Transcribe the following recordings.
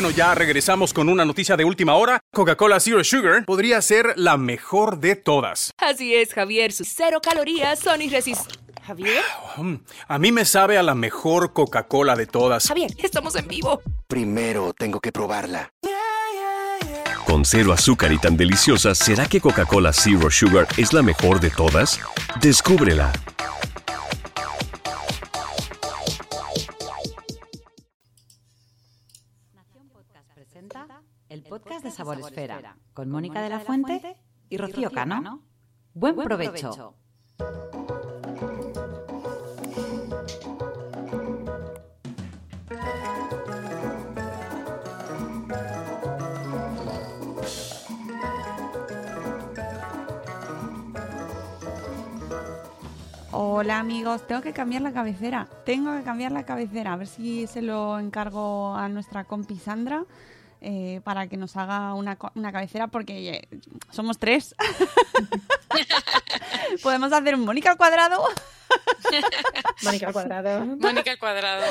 Bueno, ya regresamos con una noticia de última hora. Coca-Cola Zero Sugar podría ser la mejor de todas. Así es, Javier. Sus cero calorías son irresistibles. ¿Javier? Mm, A mí me sabe a la mejor Coca-Cola de todas. Javier, estamos en vivo. Primero tengo que probarla. Con cero azúcar y tan deliciosa, ¿será que Coca-Cola Zero Sugar es la mejor de todas? Descúbrela. Podcast de Sabor Esfera con Mónica de la Fuente y Rocío Cano. Buen provecho. Hola amigos, tengo que cambiar la cabecera. Tengo que cambiar la cabecera. A ver si se lo encargo a nuestra compi Sandra eh, para que nos haga una, una cabecera porque eh, somos tres. Podemos hacer un Mónica al cuadrado. Mónica al cuadrado. Mónica al cuadrado.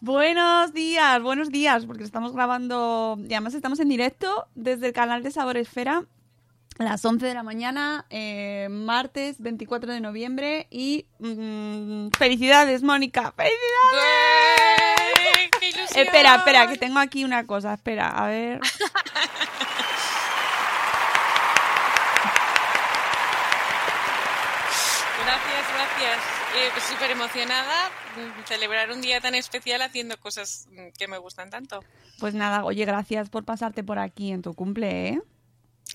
Buenos días, buenos días, porque estamos grabando y además estamos en directo desde el canal de Sabor Esfera a las 11 de la mañana, eh, martes 24 de noviembre y mm, felicidades, Mónica, felicidades. ¡Ué! ¡Qué ilusión! Espera, espera, que tengo aquí una cosa, espera, a ver. Gracias, gracias. Eh, pues Súper emocionada mm, celebrar un día tan especial haciendo cosas mm, que me gustan tanto. Pues nada, oye, gracias por pasarte por aquí en tu cumple, ¿eh?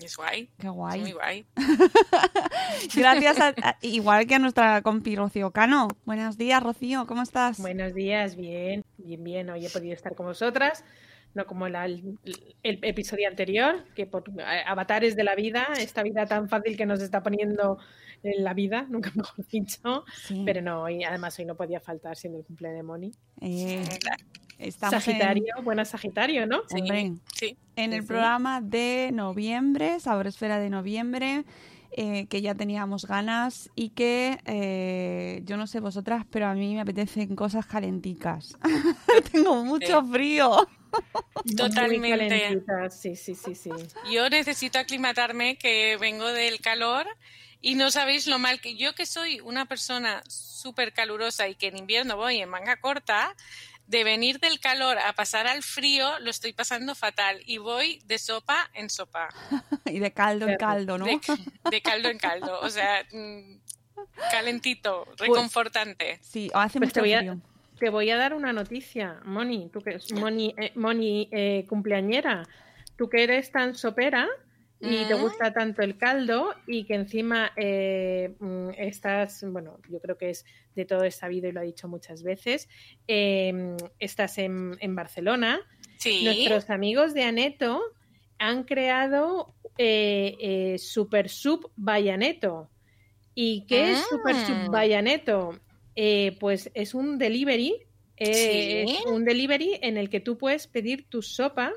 Es guay. Qué Es guay. muy guay. Gracias, a- a- igual que a nuestra compi Rocío Cano. Buenos días, Rocío, ¿cómo estás? Buenos días, bien, bien, bien. Hoy he podido estar con vosotras, no como la- el, el episodio anterior, que por avatares de la vida, esta vida tan fácil que nos está poniendo en la vida, nunca mejor dicho. Sí. Pero no, y además hoy no podía faltar siendo el cumple de Moni. Eh, estamos en- Sagitario, buena Sagitario, ¿no? Hombre, Sí. en Sí, el sí. programa de noviembre, Sabor Esfera de noviembre, eh, que ya teníamos ganas y que eh, yo no sé vosotras, pero a mí me apetecen cosas calenticas. Tengo mucho frío. Totalmente. Sí, sí, sí, sí. Yo necesito aclimatarme, que vengo del calor y no sabéis lo mal que yo que soy una persona súper calurosa y que en invierno voy en manga corta, de venir del calor a pasar al frío lo estoy pasando fatal y voy de sopa en sopa, y de caldo en caldo, ¿no? de, de caldo en caldo, o sea, mm, calentito, Pues reconfortante. Sí, hace Pues te mucho voy, a, frío. te voy a dar una noticia, Moni, tú que es Moni, eh, Moni eh, cumpleañera, tú que eres tan sopera y te gusta tanto el caldo y que encima eh, mm, estás, bueno, yo creo que es de todo es sabido y lo ha dicho muchas veces, eh, estás en, en Barcelona. Sí. Nuestros amigos de Aneto han creado eh, eh, Super Sub Bayaneto. ¿Y qué es Super Ah. Sub Bayaneto? Eh, pues es un delivery, Sí. es un delivery en el que tú puedes pedir tu sopa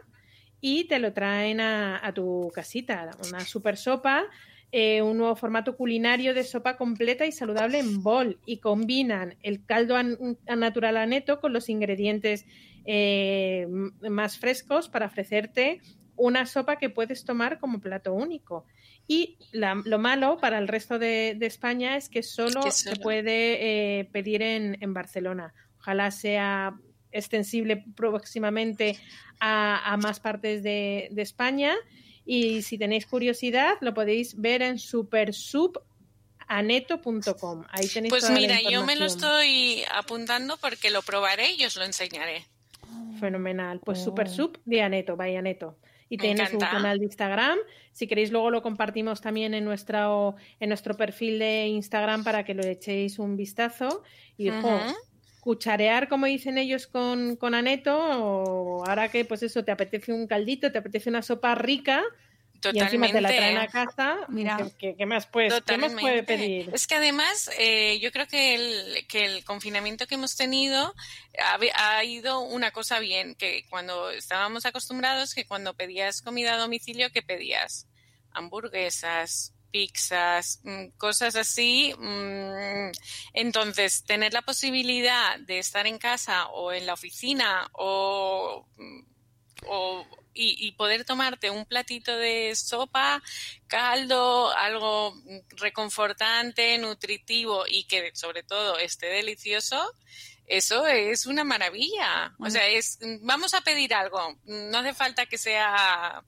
y te lo traen a, a tu casita, una super sopa, eh, un nuevo formato culinario de sopa completa y saludable en bol y combinan el caldo an- natural aneto con los ingredientes eh, más frescos para ofrecerte una sopa que puedes tomar como plato único. Y la- lo malo para el resto de, de España es que solo se puede eh, pedir en, en Barcelona. Ojalá sea extensible próximamente a, a más partes de, de España. Y si tenéis curiosidad, lo podéis ver en supersubaneto.com. Ahí tenéis Pues toda la mira, yo me lo estoy apuntando porque lo probaré y os lo enseñaré. Fenomenal. Pues Oh. Super Sub de Aneto, vaya Aneto. Y tienes un canal de Instagram. Si queréis, luego lo compartimos también en, nuestra, en nuestro perfil de Instagram para que lo echéis un vistazo. Y ojo, Ujú. Cucharear, como dicen ellos, con, con aneto, o ahora que pues eso, te apetece un caldito, te apetece una sopa rica, y encima te la traen a casa, Mira. ¿qué, qué más, pues, ¿qué más puede pedir? Es que además, eh, yo creo que el, que el confinamiento que hemos tenido ha, ha ido una cosa bien, que cuando estábamos acostumbrados, que cuando pedías comida a domicilio, ¿qué pedías? Hamburguesas, pizzas, mm, cosas así. mm, Entonces, tener la posibilidad de estar en casa o en la oficina o, mm, o- y, y poder tomarte un platito de sopa, caldo, algo reconfortante, nutritivo y que sobre todo esté delicioso, eso es una maravilla. O sea, es vamos a pedir algo. No hace falta que sea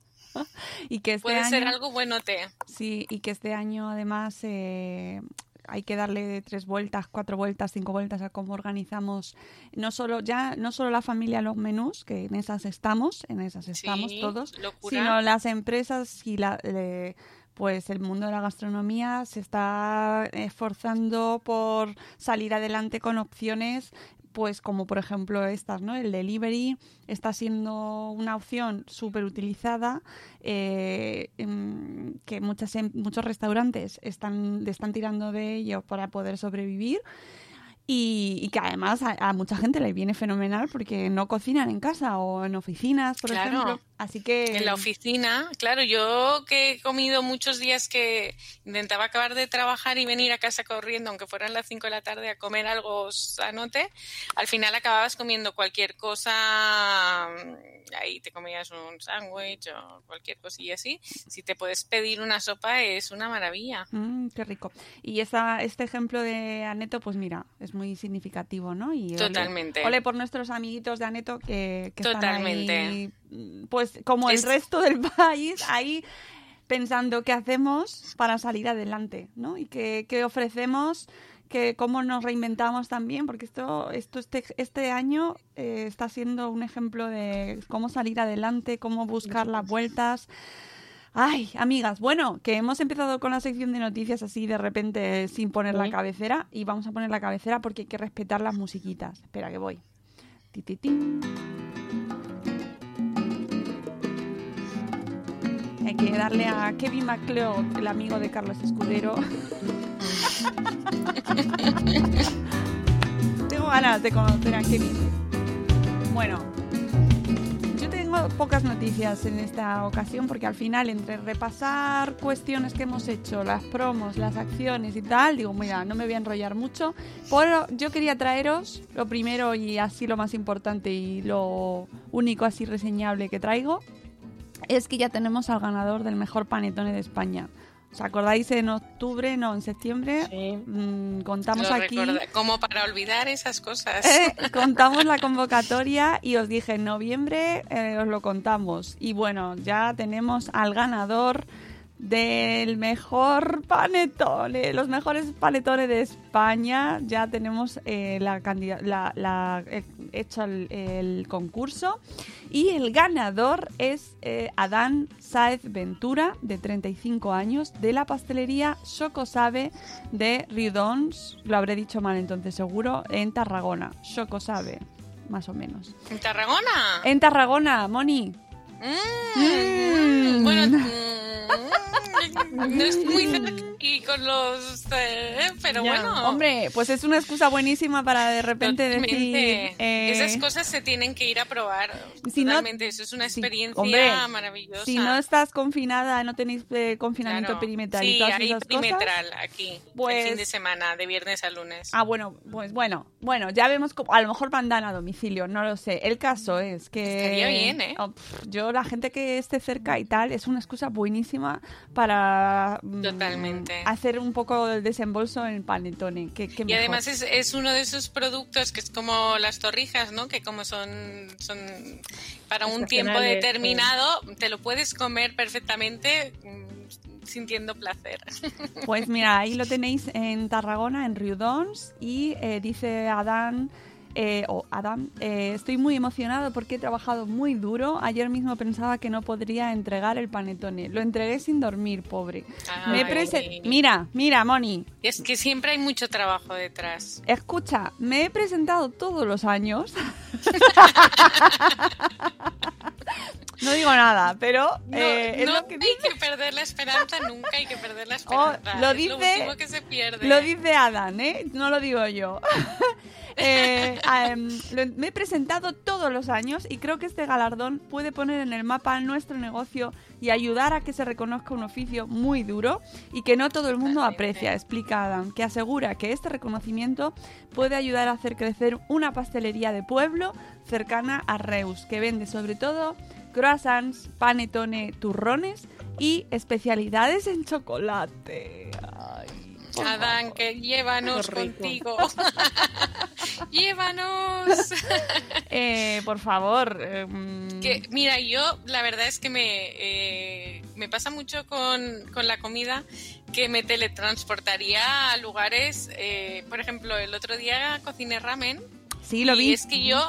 Y que este puede ser algo buenote. Sí, y que este año además eh, hay que darle tres vueltas, cuatro vueltas, cinco vueltas a cómo organizamos no solo ya no solo la familia los menús, que en esas estamos, en esas estamos Sí, todos, locura. sino las empresas y la eh, pues el mundo de la gastronomía se está esforzando por salir adelante con opciones pues como por ejemplo estas, ¿no? El delivery está siendo una opción súper utilizada eh, em, que muchas, em- muchos restaurantes están, están tirando de ello para poder sobrevivir y, y que además a, a mucha gente le viene fenomenal porque no cocinan en casa o en oficinas, por Claro. ejemplo. Así que... En la oficina, claro, yo que he comido muchos días que intentaba acabar de trabajar y venir a casa corriendo, aunque fueran las 5 de la tarde, a comer algo sanote, al final acababas comiendo cualquier cosa, mm, ahí te comías un sándwich o cualquier cosilla así. Si te puedes pedir una sopa es una maravilla. Mm, qué rico. Y esa, este ejemplo de Aneto, pues mira, es muy significativo, ¿no? Y Totalmente. Ole, por nuestros amiguitos de Aneto que, que están ahí, mm, pues como Es- el resto del país, ahí pensando qué hacemos para salir adelante, ¿no? Y qué, qué ofrecemos, que cómo nos reinventamos también, porque esto, esto este, este año eh, está siendo un ejemplo de cómo salir adelante, cómo buscar las vueltas. Ay, amigas, bueno, que hemos empezado con la sección de noticias así de repente sin poner la cabecera y vamos a poner la cabecera porque hay que respetar las musiquitas. Espera que voy. Ti, ti, ti. Hay que darle a Kevin MacLeod, el amigo de Carlos Escudero. Tengo ganas de conocer a Kevin. Bueno, yo tengo pocas noticias en esta ocasión porque al final entre repasar cuestiones que hemos hecho, las promos, las acciones y tal, digo, mira, no me voy a enrollar mucho. Pero yo quería traeros lo primero y así lo más importante y lo único así reseñable que traigo es que ya tenemos al ganador del mejor panetone de España. ¿Os acordáis en octubre, no, en septiembre? Mm, contamos Lo aquí. recorda- como para olvidar esas cosas. Eh, contamos la convocatoria y os dije en noviembre eh, os lo contamos. Y bueno, ya tenemos al ganador del mejor panetone, los mejores panetones de España. Ya tenemos eh, la la, la- eh, hecho el, el concurso y el ganador es eh, Adán Sáez Ventura, de 35 años, de la pastelería Chocosabe de Riudons, lo habré dicho mal entonces seguro, en Tarragona. Chocosabe, más o menos. ¿En Tarragona? En Tarragona, Moni. Mm, Mm. Bueno, mm, no es muy cerca y con los... eh, pero Ya. bueno. Hombre, pues es una excusa buenísima para de repente decir... Totalmente. eh, Esas cosas se tienen que ir a probar. Si no- Totalmente, eso es una experiencia hombre, maravillosa. Si no estás confinada, no tenéis eh, confinamiento Claro. perimetral y Sí, todas hay esas cosas... perimetral aquí, Pues- el fin de semana, de viernes a lunes. Ah, bueno, pues bueno, bueno, ya vemos cómo, a lo mejor mandan a domicilio, no lo sé. El caso es que Estaría bien, ¿eh? Oh, pff, yo la gente que esté cerca y tal es una excusa buenísima para mm, Totalmente. hacer un poco el desembolso en panetone. Que, que Y además es, es uno de esos productos que es como las torrijas, ¿no? Que como son, son para un tiempo determinado, te lo puedes comer perfectamente mm, sintiendo placer. Pues mira, ahí lo tenéis en Tarragona, en Riudons, y eh, dice Adán eh, o Adam, eh, estoy muy emocionado porque he trabajado muy duro. Ayer mismo pensaba que no podría entregar el panetone. Lo entregué sin dormir, pobre. Ay. prese- Mira, mira, Moni. Es que siempre hay mucho trabajo detrás. Escucha, me he presentado todos los años. no digo nada, pero No, eh, es no lo que hay que perder la esperanza, nunca hay que perder la Oh, esperanza. lo Es dice- lo último que se pierde. Lo dice Adam, ¿eh? No lo digo yo. Eh, em, lo- me he presentado todos los años y creo que este galardón puede poner en el mapa nuestro negocio y ayudar a que se reconozca un oficio muy duro y que no todo el mundo aprecia, explica Adam, que asegura que este reconocimiento puede ayudar a hacer crecer una pastelería de pueblo cercana a Reus, que vende sobre todo croissants, panetone, turrones y especialidades en chocolate. Ay, Adán, que llévanos contigo. llévanos. Eh, por favor. eh, mm, Que, mira, yo la verdad es que me, eh, me pasa mucho con, con la comida que me teletransportaría a lugares, eh, por ejemplo, el otro día cociné ramen. Sí, lo y vi. es que yo,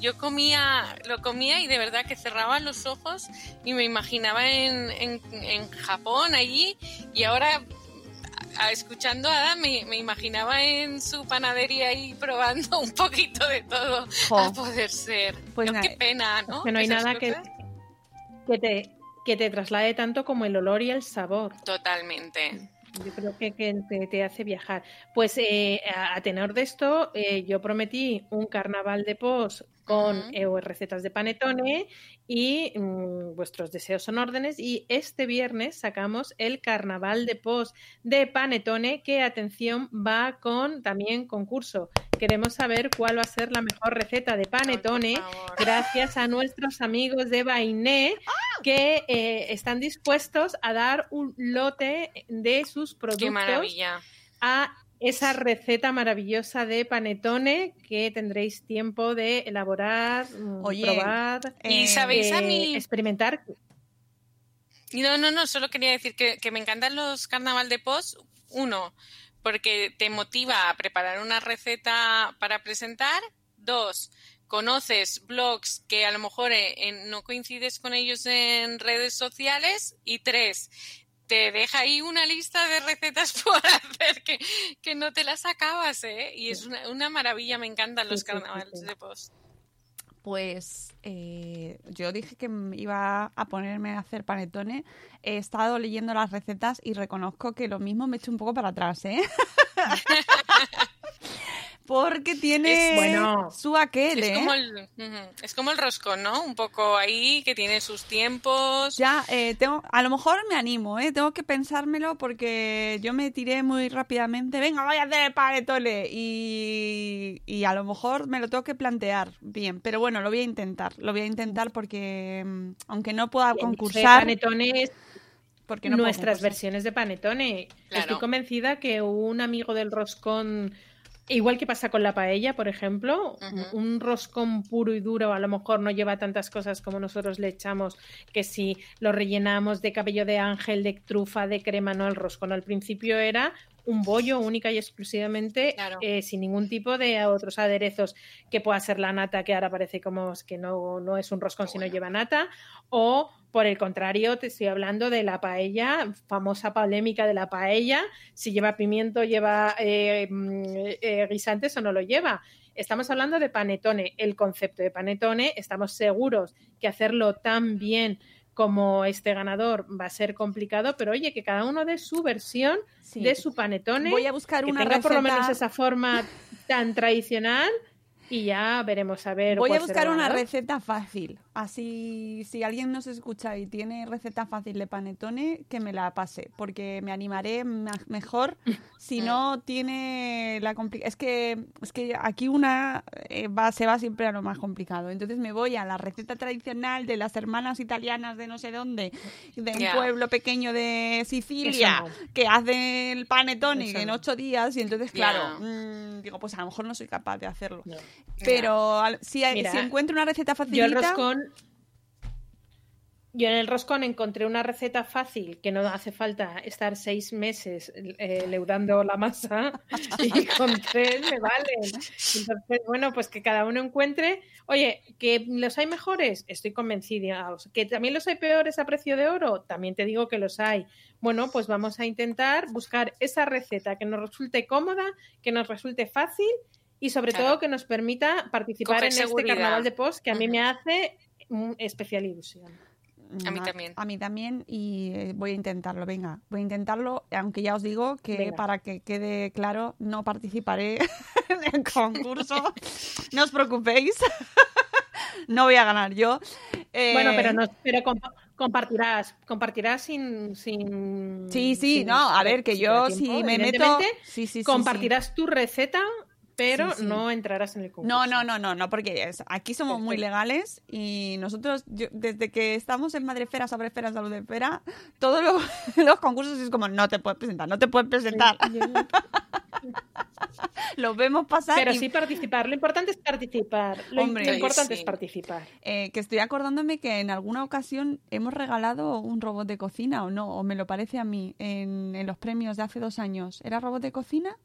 yo comía, lo comía y de verdad que cerraba los ojos y me imaginaba en, en, en Japón allí y ahora a- escuchando a Adam me, me imaginaba en su panadería ahí probando un poquito de todo Jo. a poder ser. Pues qué pena, ¿no? Que no hay Esas nada que, que, te, que te traslade tanto como el olor y el sabor. Totalmente. Yo creo que, que te, te hace viajar. Pues eh, a, a tenor de esto, eh, yo prometí un carnaval de pos con eh, recetas de panetone y mm, vuestros deseos son órdenes. Y este viernes sacamos el carnaval de pos de panetone, que atención va con también concurso. Queremos saber cuál va a ser la mejor receta de panetone gracias a nuestros amigos de Bainé que eh, están dispuestos a dar un lote de sus Qué productos maravilla. a esa receta maravillosa de panetone que tendréis tiempo de elaborar, mm, Oye, probar, Y Eh, sabéis a mí, experimentar. No, no, no, solo quería decir que, que me encantan los carnaval de post. Uno, porque te motiva a preparar una receta para presentar. Dos, conoces blogs que a lo mejor eh, en- no coincides con ellos en redes sociales. Y tres, te deja ahí una lista de recetas por hacer que, que no te las acabas, ¿eh? Y es una, una maravilla, me encantan los Sí, sí, sí, carnavales sí. de post. Pues eh, yo dije que iba a ponerme a hacer panetone. He estado leyendo las recetas y reconozco que lo mismo me echo un poco para atrás, ¿eh? Porque tiene Es- bueno, su aquel, Es ¿eh? como, el, ujú, es como el roscón, ¿no? Un poco ahí, que tiene sus tiempos. Ya, eh, tengo, a lo mejor me animo, ¿eh? Tengo que pensármelo porque yo me tiré muy rápidamente. Venga, voy a hacer el panetone. Y, y a lo mejor me lo tengo que plantear bien. Pero bueno, lo voy a intentar. Lo voy a intentar porque, mm, aunque no pueda el de concursar, panetone es porque no puedo nuestras versiones de panetone. Claro. Estoy convencida que un amigo del roscón, igual que pasa con la paella, por ejemplo, un roscón puro y duro a lo mejor no lleva tantas cosas como nosotros le echamos, que si lo rellenamos de cabello de ángel, de trufa, de crema, no, el roscón al principio era un bollo única y exclusivamente Claro. eh, sin ningún tipo de otros aderezos que pueda ser la nata que ahora parece como que no, no es un roscón si no lleva nata o por el contrario te estoy hablando de la paella famosa polémica de la paella si lleva pimiento lleva eh, mm, eh, guisantes o no lo lleva estamos hablando de panetone el concepto de panetone estamos seguros que hacerlo tan bien como este ganador va a ser complicado, pero oye, que cada uno de su versión Sí. de su panetone, Voy a buscar que una tenga por lo receta- menos esa forma tan tradicional y ya veremos a ver. Voy a buscar una receta fácil. Así, si alguien nos escucha y tiene receta fácil de panetone, que me la pase, porque me animaré ma- mejor si no tiene la complicación. Es que, es que aquí una eh, va, se va siempre a lo más complicado. Entonces me voy a la receta tradicional de las hermanas italianas de no sé dónde, de un pueblo pequeño de Sicilia, que hace el panetone en ocho días y entonces, claro, mm, digo, pues a lo mejor no soy capaz de hacerlo. No. Pero al- si, Mira, si encuentro una receta Yo el facilita, roscón, Yo en el roscón encontré una receta fácil que no hace falta estar seis meses eh, leudando la masa y con tres me valen. Entonces, bueno, pues que cada uno encuentre. Oye, que los hay mejores, estoy convencida. Que también los hay peores a precio de oro, también te digo que los hay. Bueno, pues vamos a intentar buscar esa receta que nos resulte cómoda, que nos resulte fácil y sobre todo que nos permita participar Coger en este carnaval de post que a mí me hace mm, especial ilusión. A mí Mm, también. A mí también y eh, voy a intentarlo, venga, voy a intentarlo, aunque ya os digo que Venga. para que quede claro, no participaré en el concurso, no os preocupéis, no voy a ganar yo. Eh, Bueno, pero no, pero comp- compartirás, compartirás sin, sin Sí, sí, sin- no, a ver, que yo si me meto... sí, sí, sí. compartirás tu receta, pero Sí, sí. no entrarás en el concurso. No, no, no, no, no, porque aquí somos muy legales y nosotros, yo- desde que estamos en Madrefera, Sobrefera, Saludefera, todos los, los concursos es como, no te puedes presentar, no te puedes presentar. Los vemos pasar Pero y- sí participar. Lo importante es participar. Lo, Hombre, lo importante es participar. eh, que estoy acordándome que en alguna ocasión hemos regalado un robot de cocina o no, o me lo parece a mí, en, en los premios de hace dos años. ¿Era robot de cocina?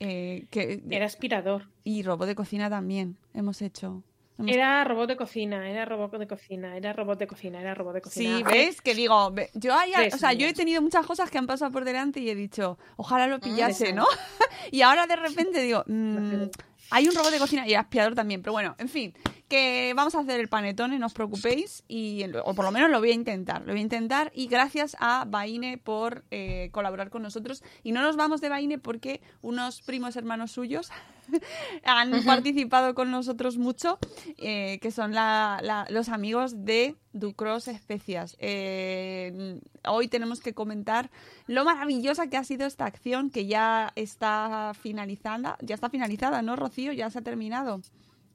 Eh, que, Era aspirador. y robot de cocina también hemos hecho. Hemos- Era robot de cocina, era robot de cocina, era robot de cocina, era robot de cocina. Sí, ¿ves? Que digo, yo, hay- o sea, yo he tenido muchas cosas que han pasado por delante y he dicho, ojalá lo pillase, Tres ¿no? y ahora de repente digo, mm, hay un robot de cocina y aspirador también, pero bueno, en fin, que vamos a hacer el panetone, no os preocupéis, y, o por lo menos lo voy a intentar, lo voy a intentar, y gracias a Baine por eh, colaborar con nosotros. Y no nos vamos de Baine porque unos primos hermanos suyos han participado con nosotros mucho, eh, que son la- la- los amigos de Ducros Especias. Eh, hoy tenemos que comentar lo maravillosa que ha sido esta acción que ya está finalizada, ya está finalizada, ¿no, Rocío? Ya se ha terminado.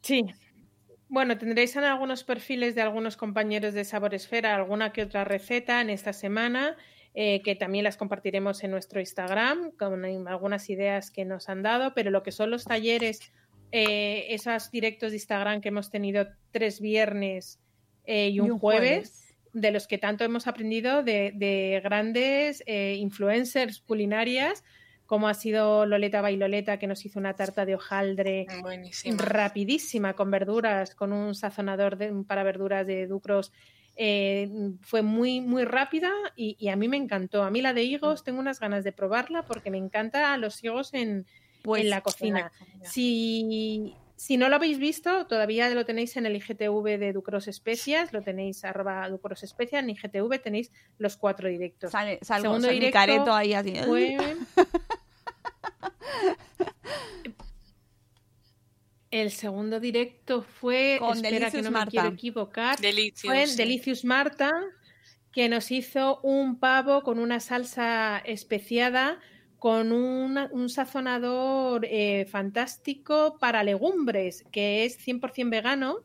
Sí. Bueno, tendréis en algunos perfiles de algunos compañeros de Sabor Esfera alguna que otra receta en esta semana, eh, que también las compartiremos en nuestro Instagram con algunas ideas que nos han dado, pero lo que son los talleres, eh, esos directos de Instagram que hemos tenido tres viernes eh, y, un jueves, de los que tanto hemos aprendido de, de grandes influencers culinarias, como ha sido Loleta Bailoleta, que nos hizo una tarta de hojaldre rapidísima con verduras, con un sazonador de- para verduras de Ducros. eh, fue muy, muy rápida y, y a mí me encantó. A mí la de higos tengo unas ganas de probarla porque me encanta los higos en, Pues, en la cocina. Si, si no lo habéis visto, todavía lo tenéis en el IGTV de Ducros Especias, lo tenéis arroba Ducros Especias, en IGTV tenéis los cuatro directos. Sale, salgo, Segundo sale mi directo careto ahí así. fue- El segundo directo fue, Con espera que Delicious no me Marta. quiero equivocar, Delicious, fue sí. Delicious Marta, que nos hizo un pavo con una salsa especiada, con una- un sazonador eh, fantástico para legumbres, que es 100% vegano,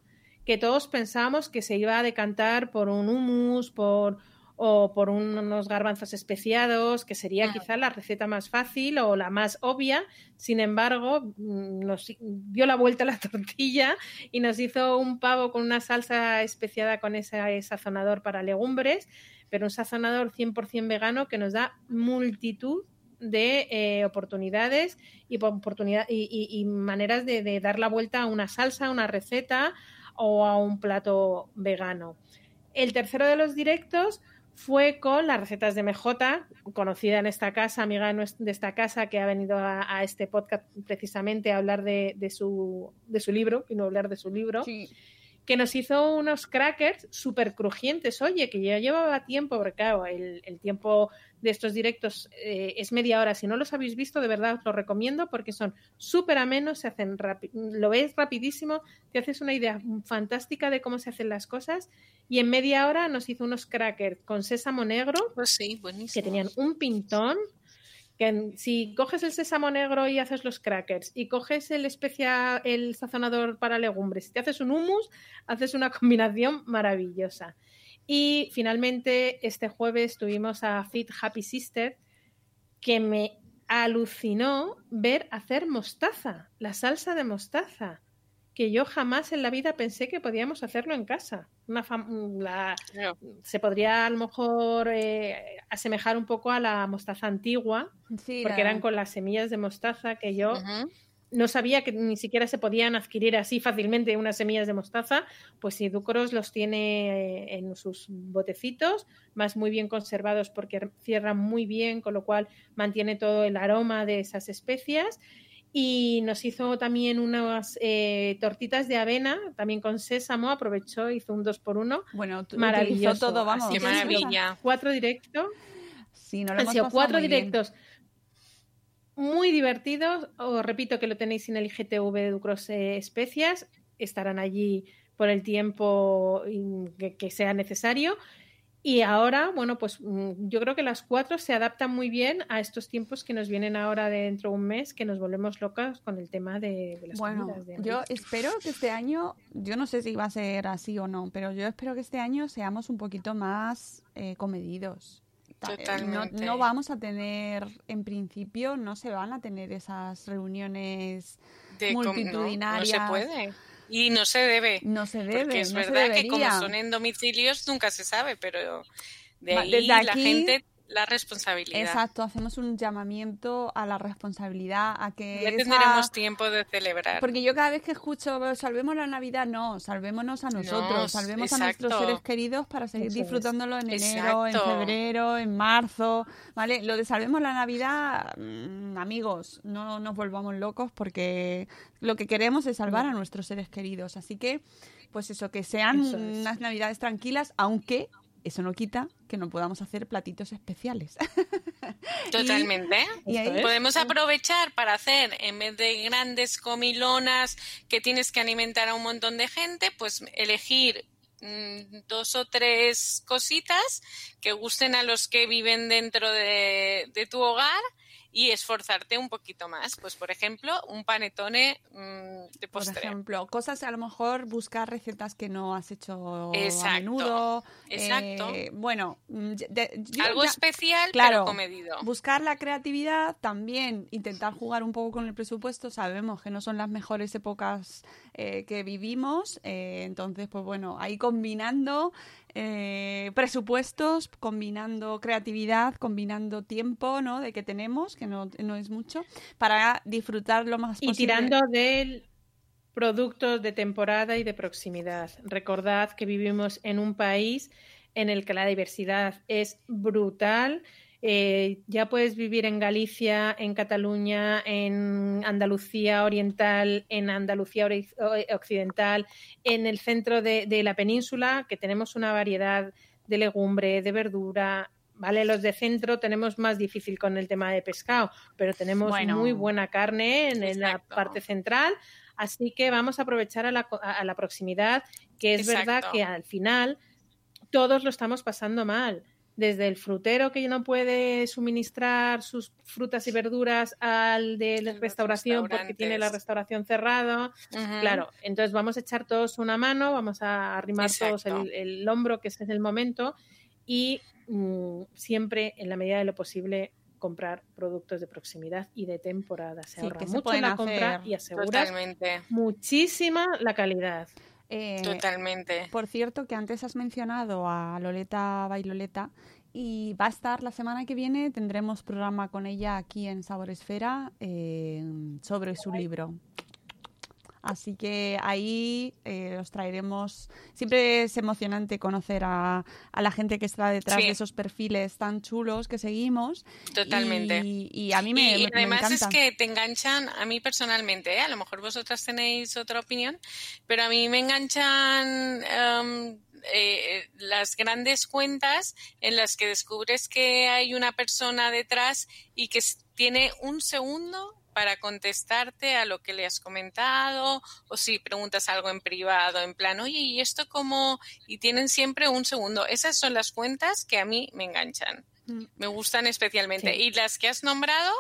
que todos pensábamos que se iba a decantar por un hummus, por o por un- unos garbanzos especiados, que sería quizá la receta más fácil o la más obvia. Sin embargo, mm, nos dio la vuelta a la tortilla y nos hizo un pavo con una salsa especiada con ese sazonador para legumbres, pero un sazonador 100% vegano que nos da multitud de eh, oportunidades y, po- oportunidad, y, y- y maneras de, de dar la vuelta a una salsa, a una receta o a un plato vegano. El tercero de los directos fue con las recetas de MJ, conocida en esta casa, amiga de esta casa, que ha venido a, este podcast precisamente a hablar de, de su, de su libro, y no hablar de su libro, que nos hizo unos crackers súper crujientes. Oye, que ya llevaba tiempo, porque claro, el, el tiempo de estos directos eh, es media hora. Si no los habéis visto, de verdad os lo recomiendo porque son súper amenos, se hacen lo ves rapidísimo, te haces una idea fantástica de cómo se hacen las cosas. Y en media hora nos hizo unos crackers con sésamo negro Pues sí, que tenían un pintón. Que si coges el sésamo negro y haces los crackers y coges el especia, el sazonador para legumbres y te haces un hummus, haces una combinación maravillosa. Y finalmente este jueves tuvimos a Fit Happy Sister que me alucinó ver hacer mostaza, la salsa de mostaza, que yo jamás en la vida pensé que podíamos hacerlo en casa. Una la, Se podría a lo mejor eh, asemejar un poco a la mostaza antigua, porque eran con las semillas de mostaza que yo no sabía que ni siquiera se podían adquirir así fácilmente unas semillas de mostaza, pues si Ducros los tiene eh, en sus botecitos, más muy bien conservados porque cierran muy bien, con lo cual mantiene todo el aroma de esas especias y nos hizo también unas eh, tortitas de avena, también con sésamo, aprovechó, hizo un 2 por 1 Bueno, maravilloso. todo, vamos. Qué maravilla. Cuatro directos. Sí, no lo hemos sido cuatro directos muy divertidos. Os repito que lo tenéis en el IGTV de Ducros eh, Especias. Estarán allí por el tiempo que sea necesario. Y ahora, bueno, pues mm, yo creo que las cuatro se adaptan muy bien a estos tiempos que nos vienen ahora de dentro de un mes, que nos volvemos locas con el tema de, las bueno, yo espero que este año, yo no sé si va a ser así o no, pero yo espero que este año seamos un poquito más eh, comedidos. Totalmente. No, vamos a tener, en principio, no se van a tener esas reuniones multitudinarias. no se puede. Y no se debe. No se debe. Porque es no verdad que como son en domicilios nunca se sabe, pero de ahí la gente la responsabilidad. Exacto, hacemos un llamamiento a la responsabilidad, a que... Ya tendremos tiempo de celebrar. Porque yo cada vez que escucho, salvemos la Navidad, no, salvémonos a nosotros, salvemos a nuestros seres queridos para seguir disfrutándolo en enero, en febrero, en marzo, ¿vale? Lo de salvemos la Navidad, mm, amigos, no nos volvamos locos porque lo que queremos es salvar a nuestros seres queridos, así que pues eso, que sean unas navidades tranquilas, aunque eso no quita que no podamos hacer platitos especiales. Totalmente. Podemos aprovechar para hacer, en vez de grandes comilonas que tienes que alimentar a un montón de gente, pues elegir mm, dos o tres cositas que gusten a los que viven dentro de, de tu hogar y esforzarte un poquito más. Pues, por ejemplo, un panetone mm, de postre. Por ejemplo, cosas a lo mejor buscar recetas que no has hecho a menudo. Exacto. Eh, bueno, mm, algo especial, claro, pero comedido. Buscar la creatividad, también intentar jugar un poco con el presupuesto. Sabemos que no son las mejores épocas eh, que vivimos, eh, entonces, pues bueno, ahí combinando eh, presupuestos, combinando creatividad, combinando tiempo ¿no? de que tenemos, que no, no es mucho, para disfrutar lo más posible. Y tirando de productos de temporada y de proximidad. Recordad que vivimos en un país en el que la diversidad es brutal eh, ya puedes vivir en Galicia, en Cataluña, en Andalucía Oriental, en Andalucía Occidental, en el centro de, la península, que tenemos una variedad de legumbre, de verdura, ¿vale? Los de centro tenemos más difícil con el tema de pescado, pero tenemos muy buena carne en, la parte central, así que vamos a aprovechar a la, proximidad, que es verdad que al final todos lo estamos pasando mal desde el frutero que no puede suministrar sus frutas y verduras al de la restauración porque tiene la restauración cerrada. Claro, entonces vamos a echar todos una mano, vamos a arrimar todos el, hombro, que ese es el momento, y mm, siempre, en la medida de lo posible, comprar productos de proximidad y de temporada. Se ahorra mucho la compra y aseguras muchísima la calidad. Eh, Totalmente. Por cierto, que antes has mencionado a Loleta Bailoleta y va a estar la semana que viene, tendremos programa con ella aquí en Sabor Esfera eh, sobre su libro. Así que ahí eh, os traeremos. Siempre es emocionante conocer a, la gente que está detrás de esos perfiles tan chulos que seguimos. Totalmente. Y, a mí me, y, además es que te enganchan, a mí personalmente, ¿eh? a lo mejor vosotras tenéis otra opinión, pero a mí me enganchan. Em, eh, las grandes cuentas en las que descubres que hay una persona detrás y que tiene un segundo para contestarte a lo que le has comentado o si preguntas algo en privado, en plan, oye, ¿y esto cómo? Y tienen siempre un segundo. Esas son las cuentas que a mí me enganchan. Mm. Me gustan especialmente. Y las que has nombrado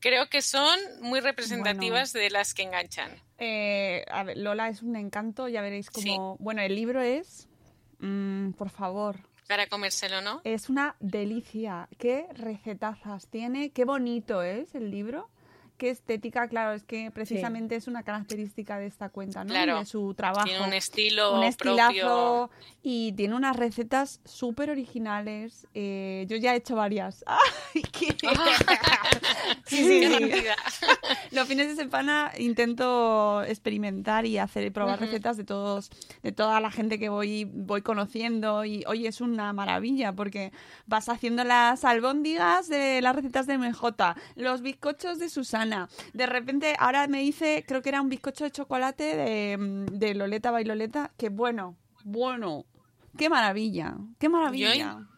creo que son muy representativas de las que enganchan. Eh, a ver, Lola es un encanto, ya veréis cómo... Bueno, el libro es, mm, por favor, para comérselo, ¿no? Es una delicia. Qué recetazas tiene, qué bonito es el libro. Qué estética, claro, es que precisamente es una característica de esta cuenta, ¿no? Claro. De su trabajo. Tiene un estilo un estilazo propio. y tiene unas recetas súper originales. Eh, yo ya he hecho varias. ¡Ay, qué- Sí, sí, sí. Los fines de semana intento experimentar y hacer y probar recetas de todos, de toda la gente que voy, voy conociendo y oye, es una maravilla porque vas haciendo las albóndigas de las recetas de MJ, los bizcochos de Susana. De repente ahora me dice, creo que era un bizcocho de chocolate de, de Loleta Bailoleta, que bueno, bueno, qué maravilla, qué maravilla. Yo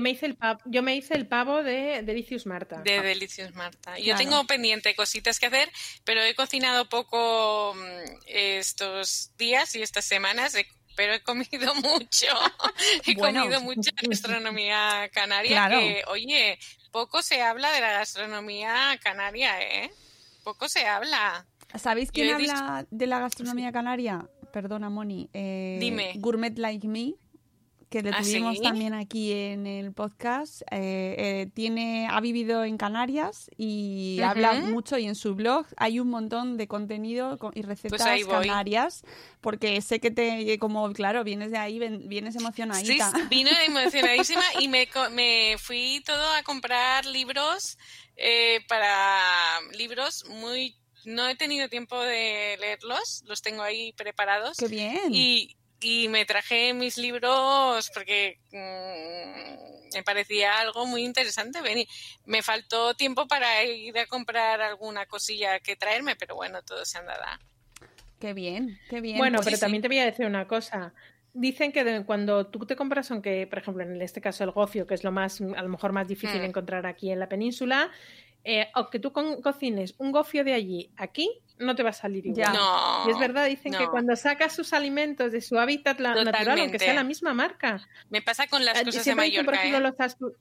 me hice el pavo, yo me hice el pavo de Delicious Marta. De Delicious Marta. Yo Claro. tengo pendiente cositas que hacer, pero he cocinado poco mm, estos días y estas semanas, pero he comido mucho. he Bueno. comido mucha gastronomía canaria Claro. que, oye, poco se habla de la gastronomía canaria, ¿eh? Poco se habla. ¿Sabéis quién habla de la gastronomía canaria? Perdona, Moni. Eh, Dime. Gourmet Like Me, que le ¿Ah, tuvimos sí? también aquí en el podcast. Eh, eh, tiene, ha vivido en Canarias y Ujú. habla mucho y en su blog hay un montón de contenido co- y recetas Pues canarias, porque sé que te, como claro, vienes de ahí, ven- vienes Sí, emocionadita. vino emocionadísima y me, me fui todo a comprar libros eh, para libros muy... No he tenido tiempo de leerlos, los tengo ahí preparados. ¡Qué bien! Y, y me traje mis libros porque mm, me parecía algo muy interesante. Vení, me faltó tiempo para ir a comprar alguna cosilla que traerme, pero bueno, todo se andada. ¡Qué bien! ¡Qué bien! Bueno, Pues pero sí, también te voy a decir una cosa. Dicen que de- cuando tú te compras, aunque por ejemplo en este caso el gofio, que es lo más, a lo mejor más difícil Mm. encontrar aquí en la península, eh, aunque tú con- cocines un gofio de allí, aquí no te va a salir igual. Ya. No, y es verdad, dicen que cuando sacas sus alimentos de su hábitat la- natural, aunque sea la misma marca. Me pasa con las Eh, cosas de siempre dicen, por Mallorca. ejemplo, ¿eh? los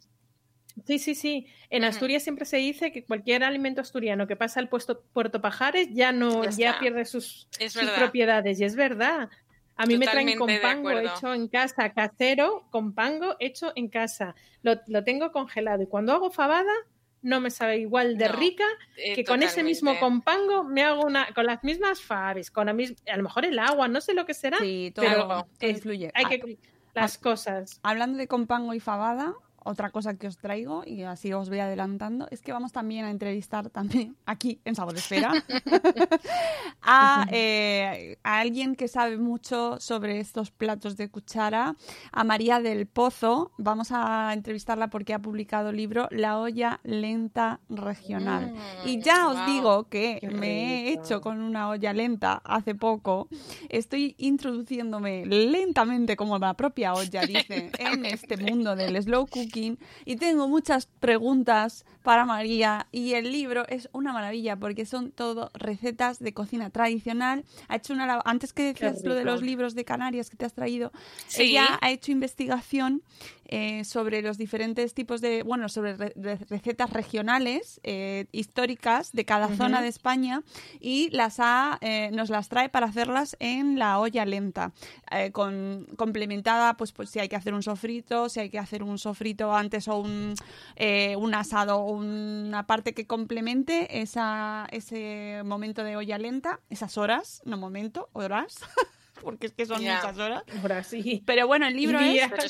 Sí, sí, sí. En. Asturias siempre se dice que cualquier alimento asturiano que pasa al puesto Puerto Pajares ya no, Ya pierde sus, propiedades. Y es verdad. A mí me traen compango acuerdo. hecho en casa, casero, compango hecho en casa. Lo, lo tengo congelado. Y cuando hago fabada, no me sabe igual de No, rica eh, que con ese mismo compango me hago una con las mismas faves, con la mis- a lo mejor el agua, no sé lo que será, Sí, todo, pero todo es- influye. hay Ah, que las cosas. Hablando de compango y fabada, otra cosa que os traigo, y así os voy adelantando, es que vamos también a entrevistar también aquí en Sabor Esfera a, eh, a alguien que sabe mucho sobre estos platos de cuchara, a María del Pozo. Vamos a entrevistarla porque ha publicado el libro La olla lenta regional. y ya os Mm, digo que me he hecho con una olla lenta hace poco. Estoy introduciéndome lentamente, como la propia olla dice, en este mundo del slow cooking y tengo muchas preguntas para María y el libro es una maravilla porque son todo recetas de cocina tradicional. Ha hecho una antes que decías lo de los libros de Canarias que te has traído, Sí. ella ha hecho investigación eh, sobre los diferentes tipos de, bueno, sobre re- re- recetas regionales eh, históricas de cada zona de España y las ha, eh, nos las trae para hacerlas en la olla lenta, eh, con, complementada, pues, pues si hay que hacer un sofrito, si hay que hacer un sofrito antes o un, eh, un asado o una parte que complemente esa, ese momento de olla lenta, esas horas, no momento, horas, porque es que son muchas horas. Ahora sí. Pero bueno, el libro Y es. Pero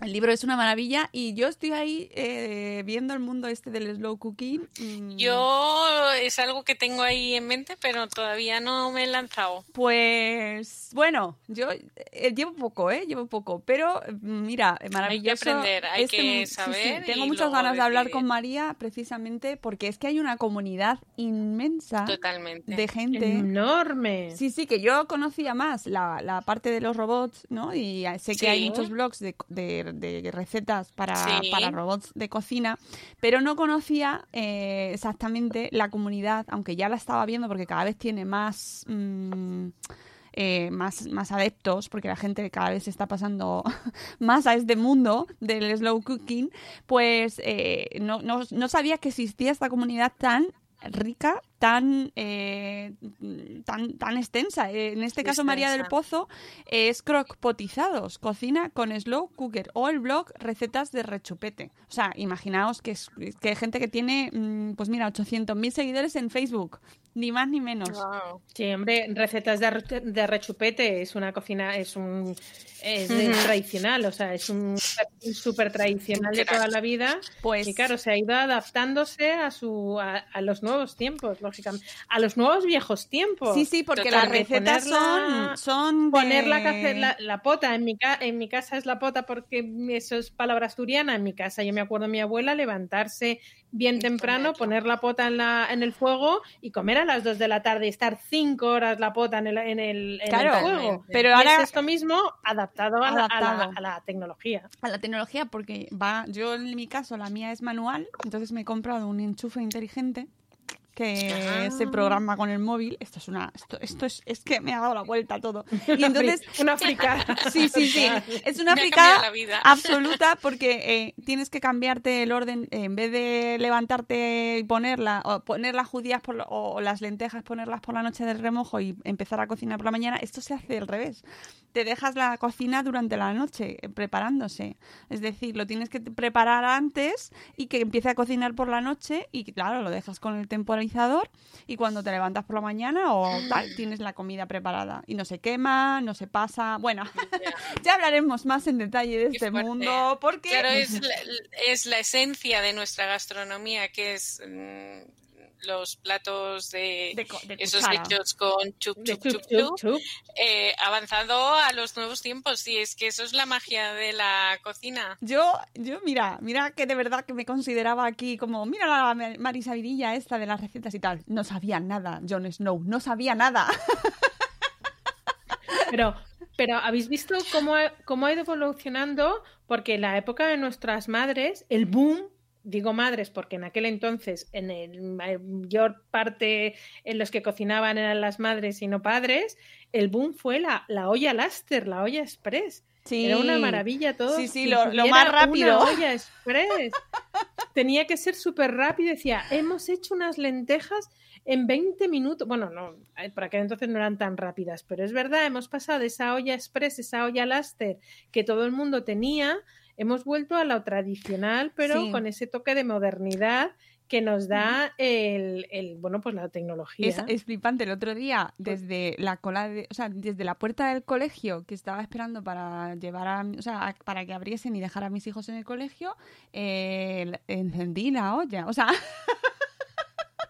el libro es una maravilla y yo estoy ahí eh, viendo el mundo este del slow cooking. Yo es algo que tengo ahí en mente, pero todavía no me he lanzado. Pues bueno, yo eh, llevo poco, ¿eh? Llevo poco, pero mira, maravilloso. aprender, hay este que mu- sí, sí, saber Tengo muchas ganas de hablar con María precisamente porque es que hay una comunidad inmensa Totalmente. de gente. Enorme. Sí, sí, que yo conocía más la, la parte de los robots, ¿no? Y sé que hay muchos blogs de, de- de recetas para, Sí. para robots de cocina, pero no conocía eh, exactamente la comunidad, aunque ya la estaba viendo porque cada vez tiene más... mm, eh, más, más adeptos, porque la gente cada vez se está pasando más a este mundo del slow cooking, pues eh, no, no, no sabía que existía esta comunidad tan rica, tan, eh, tan, tan extensa. Eh, En este caso, María del. Pozo es crockpotizados, cocina con slow cooker o el blog recetas de rechupete. O sea, imaginaos que, es, que hay gente que tiene, mm, pues mira, 800.000 seguidores en Facebook, ni más ni menos. Sí, hombre, recetas de, re- de rechupete es una cocina, es un es tradicional, o sea, es un súper tradicional de toda la vida. Pues y claro, se ha ido adaptándose a su a, a los nuevos tiempos, lógicamente, a los nuevos viejos tiempos. Sí, sí, porque las recetas Ponerla- son, son de- Poner la, la, la pota, en mi, ca- en mi casa es la pota porque eso es palabra asturiana, en mi casa yo me acuerdo de mi abuela levantarse bien temprano, poner la pota en, la, en el fuego y comer a las 2 de la tarde y estar 5 horas la pota en el, en el, en Claro, el fuego. pero Y ahora- es esto mismo adaptado, a la- a a la tecnología. a la tecnología porque va yo en mi caso la mía es manual entonces me he comprado un enchufe inteligente que Ah. se programa con el móvil. Esto es una esto, esto es, es que me ha dado la vuelta todo. Y entonces Una fricada. sí sí sí. Es una fricada absoluta porque eh, tienes que cambiarte el orden eh, en vez de levantarte y ponerla o poner las judías por o, las lentejas ponerlas por la noche del remojo y empezar a cocinar por la mañana esto se hace al revés. Te dejas la cocina durante la noche eh, preparándose. Es decir lo tienes que preparar antes y que empiece a cocinar por la noche y claro lo dejas con el y cuando te levantas por la mañana o tal tienes la comida preparada y no se quema no se pasa. Bueno ya hablaremos más en detalle de este mundo porque Claro, es la, es la esencia de nuestra gastronomía, que es mm, los platos de, esos hechos con chup, chup, chup, chup, chup, chup, chup. eh, avanzado a los nuevos tiempos. Y es que eso es la magia de la cocina. Yo, yo, mira, mira que de verdad que me consideraba aquí como, mira la Marisa Virilla esta de las recetas y tal. No sabía nada, Jon Snow, no sabía nada. Pero, pero ¿habéis visto cómo ha, cómo ha ido evolucionando? Porque en la época de nuestras madres, el boom, digo madres porque en aquel entonces, en el mayor parte en los que cocinaban eran las madres y no padres, el boom fue la, la olla Laster, la olla express. Sí. Era una maravilla todo. Sí, sí, lo- más rápido. Una olla express. Tenía que ser súper rápido. Decía, hemos hecho unas lentejas en 20 minutos. Bueno, no, eh, por aquel entonces no eran tan rápidas, pero es verdad, hemos pasado de esa olla express, esa olla Laster que todo el mundo tenía, hemos vuelto a lo tradicional, pero Sí. con ese toque de modernidad que nos da el, el- bueno, pues la tecnología. Es, es flipante. El otro día, desde la cola de, o sea, desde la puerta del colegio, que estaba esperando para llevar a, o sea, a- para que abriesen y dejar a mis hijos en el colegio, eh, encendí la olla. O sea,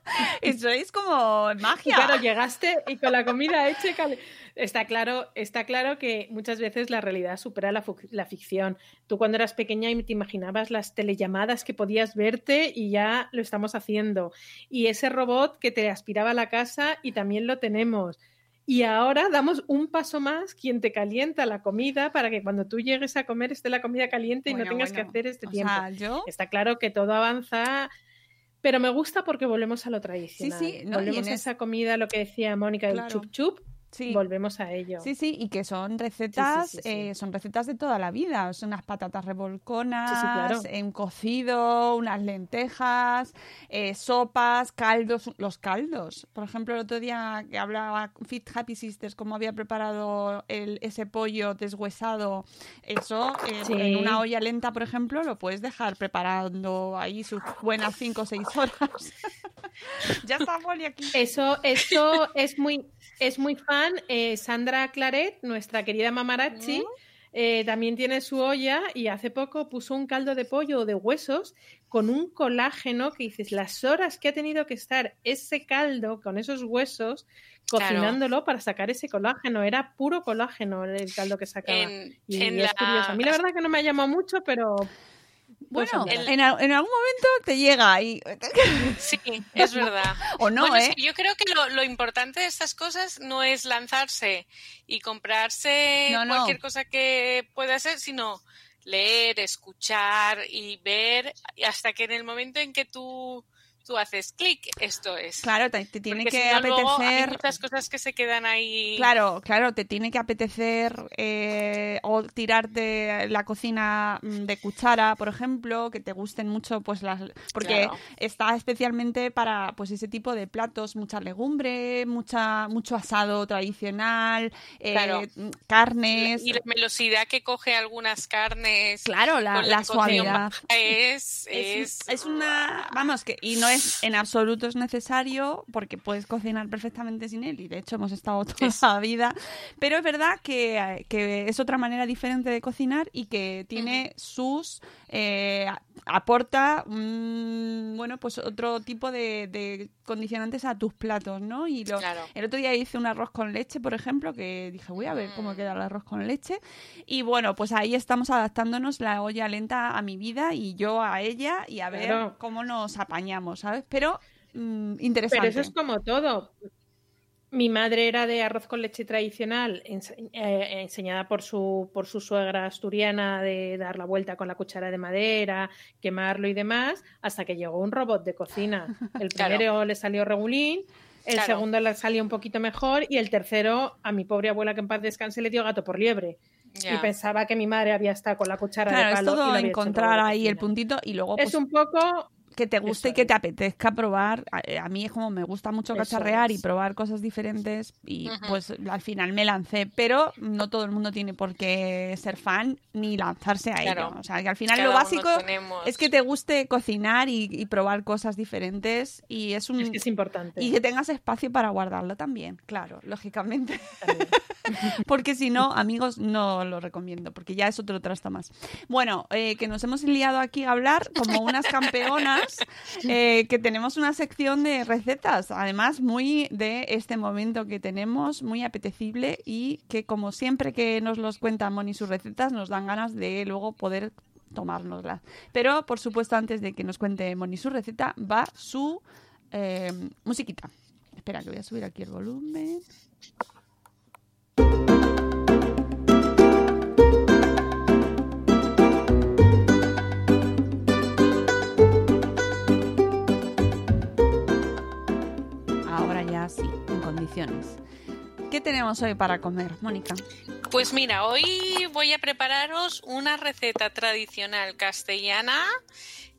eso es como Y magia. claro, llegaste y con la comida hecha y Está claro, está claro que muchas veces la realidad supera la, ficción. Tú cuando eras pequeña y te imaginabas las telellamadas que podías verte y ya lo estamos haciendo. Y ese robot que te aspiraba a la casa y también lo tenemos. Y ahora damos un paso más, quien te calienta la comida para que cuando tú llegues a comer esté la comida caliente y no tengas bueno. que hacer este O tiempo. sea, yo- Está claro que todo avanza, pero me gusta porque volvemos a lo tradicional. sí, no, y volvemos en a es- esa comida, lo que decía Mónica, el Claro. chup chup. Sí. Volvemos a ello. Sí, sí, y que son recetas, Sí, sí, sí, sí. eh, son recetas de toda la vida. Son unas patatas revolconas, Sí, sí, claro. un cocido, unas lentejas, eh, sopas, caldos, los caldos. Por ejemplo, el otro día que hablaba Fit Happy Sisters, cómo había preparado el, ese pollo deshuesado, eso eh, Sí. en una olla lenta, por ejemplo, lo puedes dejar preparando ahí sus buenas 5 o 6 horas. ya está Molly aquí. Eso, eso es muy, es muy fan. Eh, Sandra Claret, nuestra querida mamarachi, eh, también tiene su olla y hace poco puso un caldo de pollo de huesos con un colágeno que dices, las horas que ha tenido que estar ese caldo con esos huesos Claro. cocinándolo para sacar ese colágeno. Era puro colágeno el caldo que sacaba. En- y en es la- curioso. A mí la verdad que no me ha llamado mucho, pero... pues Bueno, en, algún momento te llega y... Sí, es verdad. O no, Bueno, ¿eh? sí, yo creo que lo, lo importante de estas cosas no es lanzarse y comprarse No, no. cualquier cosa que pueda ser, sino leer, escuchar y ver hasta que en el momento en que tú tú haces clic, esto es. Claro, te, te tiene Porque que si no, luego apetecer. hay muchas cosas que se quedan ahí. Claro, claro, te tiene que apetecer eh, o tirarte la cocina mm, de cuchara, por ejemplo, que te gusten mucho, pues las, porque Claro. está especialmente para pues ese tipo de platos, mucha legumbre, mucha mucho asado tradicional, eh, Claro. carnes. Y la melosidad que coge algunas carnes. Claro, la, suavidad. Es, Es, es, es una, vamos, que y no es en absoluto es necesario porque puedes cocinar perfectamente sin él y de hecho hemos estado toda la vida, pero es verdad que, eh, que es otra manera diferente de cocinar y que tiene sus eh, aporta bueno pues otro tipo de, de condicionantes a tus platos, ¿no? Y lo- Claro. el otro día hice un arroz con leche, por ejemplo, que dije voy a ver Mm. cómo queda el arroz con leche y bueno pues ahí estamos adaptándonos la olla lenta a mi vida y yo a ella y a ver Claro. cómo nos apañamos, ¿sabes? Pero mm, interesante. Pero eso es como todo. Mi madre era de arroz con leche tradicional, ense- eh, enseñada por su, por su suegra asturiana de dar la vuelta con la cuchara de madera, quemarlo y demás, hasta que llegó un robot de cocina. El Claro. primero le salió regulín, el Claro. segundo le salió un poquito mejor y el tercero, a mi pobre abuela que en paz descanse, le dio gato por liebre. Y pensaba que mi madre había estado con la cuchara Claro, de palo. todo encontrar ahí el puntito y luego pues, Es un poco que te guste Eso y que es. te apetezca probar. A, a mí es como me gusta mucho Eso cacharrear y probar cosas diferentes y pues al final me lancé, pero no todo el mundo tiene por qué ser fan ni lanzarse a Claro. ello. O sea, que al final Cada lo básico tenemos- es que te guste cocinar y, y probar cosas diferentes y es un es que es importante. y que tengas espacio para guardarlo también, claro, lógicamente. porque si no, amigos, no lo recomiendo, porque ya es otro trasto más. Bueno, eh, que nos hemos liado aquí a hablar como unas campeonas, eh, que tenemos una sección de recetas, además muy de este momento que tenemos, muy apetecible y que como siempre que nos los cuenta Moni sus recetas, nos dan ganas de luego poder tomárnoslas. Pero, por supuesto, antes de que nos cuente Moni su receta, va su eh, musiquita. Espera, que voy a subir aquí el volumen. Ahora ya sí, en condiciones. ¿Qué tenemos hoy para comer, Mónica? Pues mira, hoy voy a prepararos una receta tradicional castellana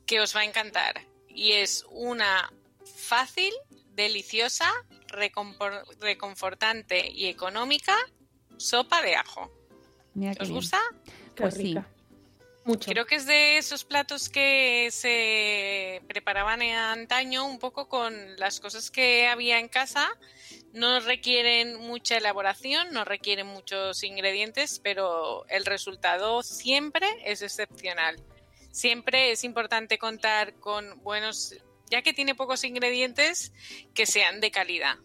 que os va a encantar. Y es una fácil, deliciosa, reconfortante y económica sopa de ajo. Mira ¿Os bien. gusta? Qué Pues sí. Creo que es de esos platos que se preparaban en antaño un poco con las cosas que había en casa. No requieren mucha elaboración, no requieren muchos ingredientes, pero el resultado siempre es excepcional. Siempre es importante contar con buenos, ya que tiene pocos ingredientes, que sean de calidad.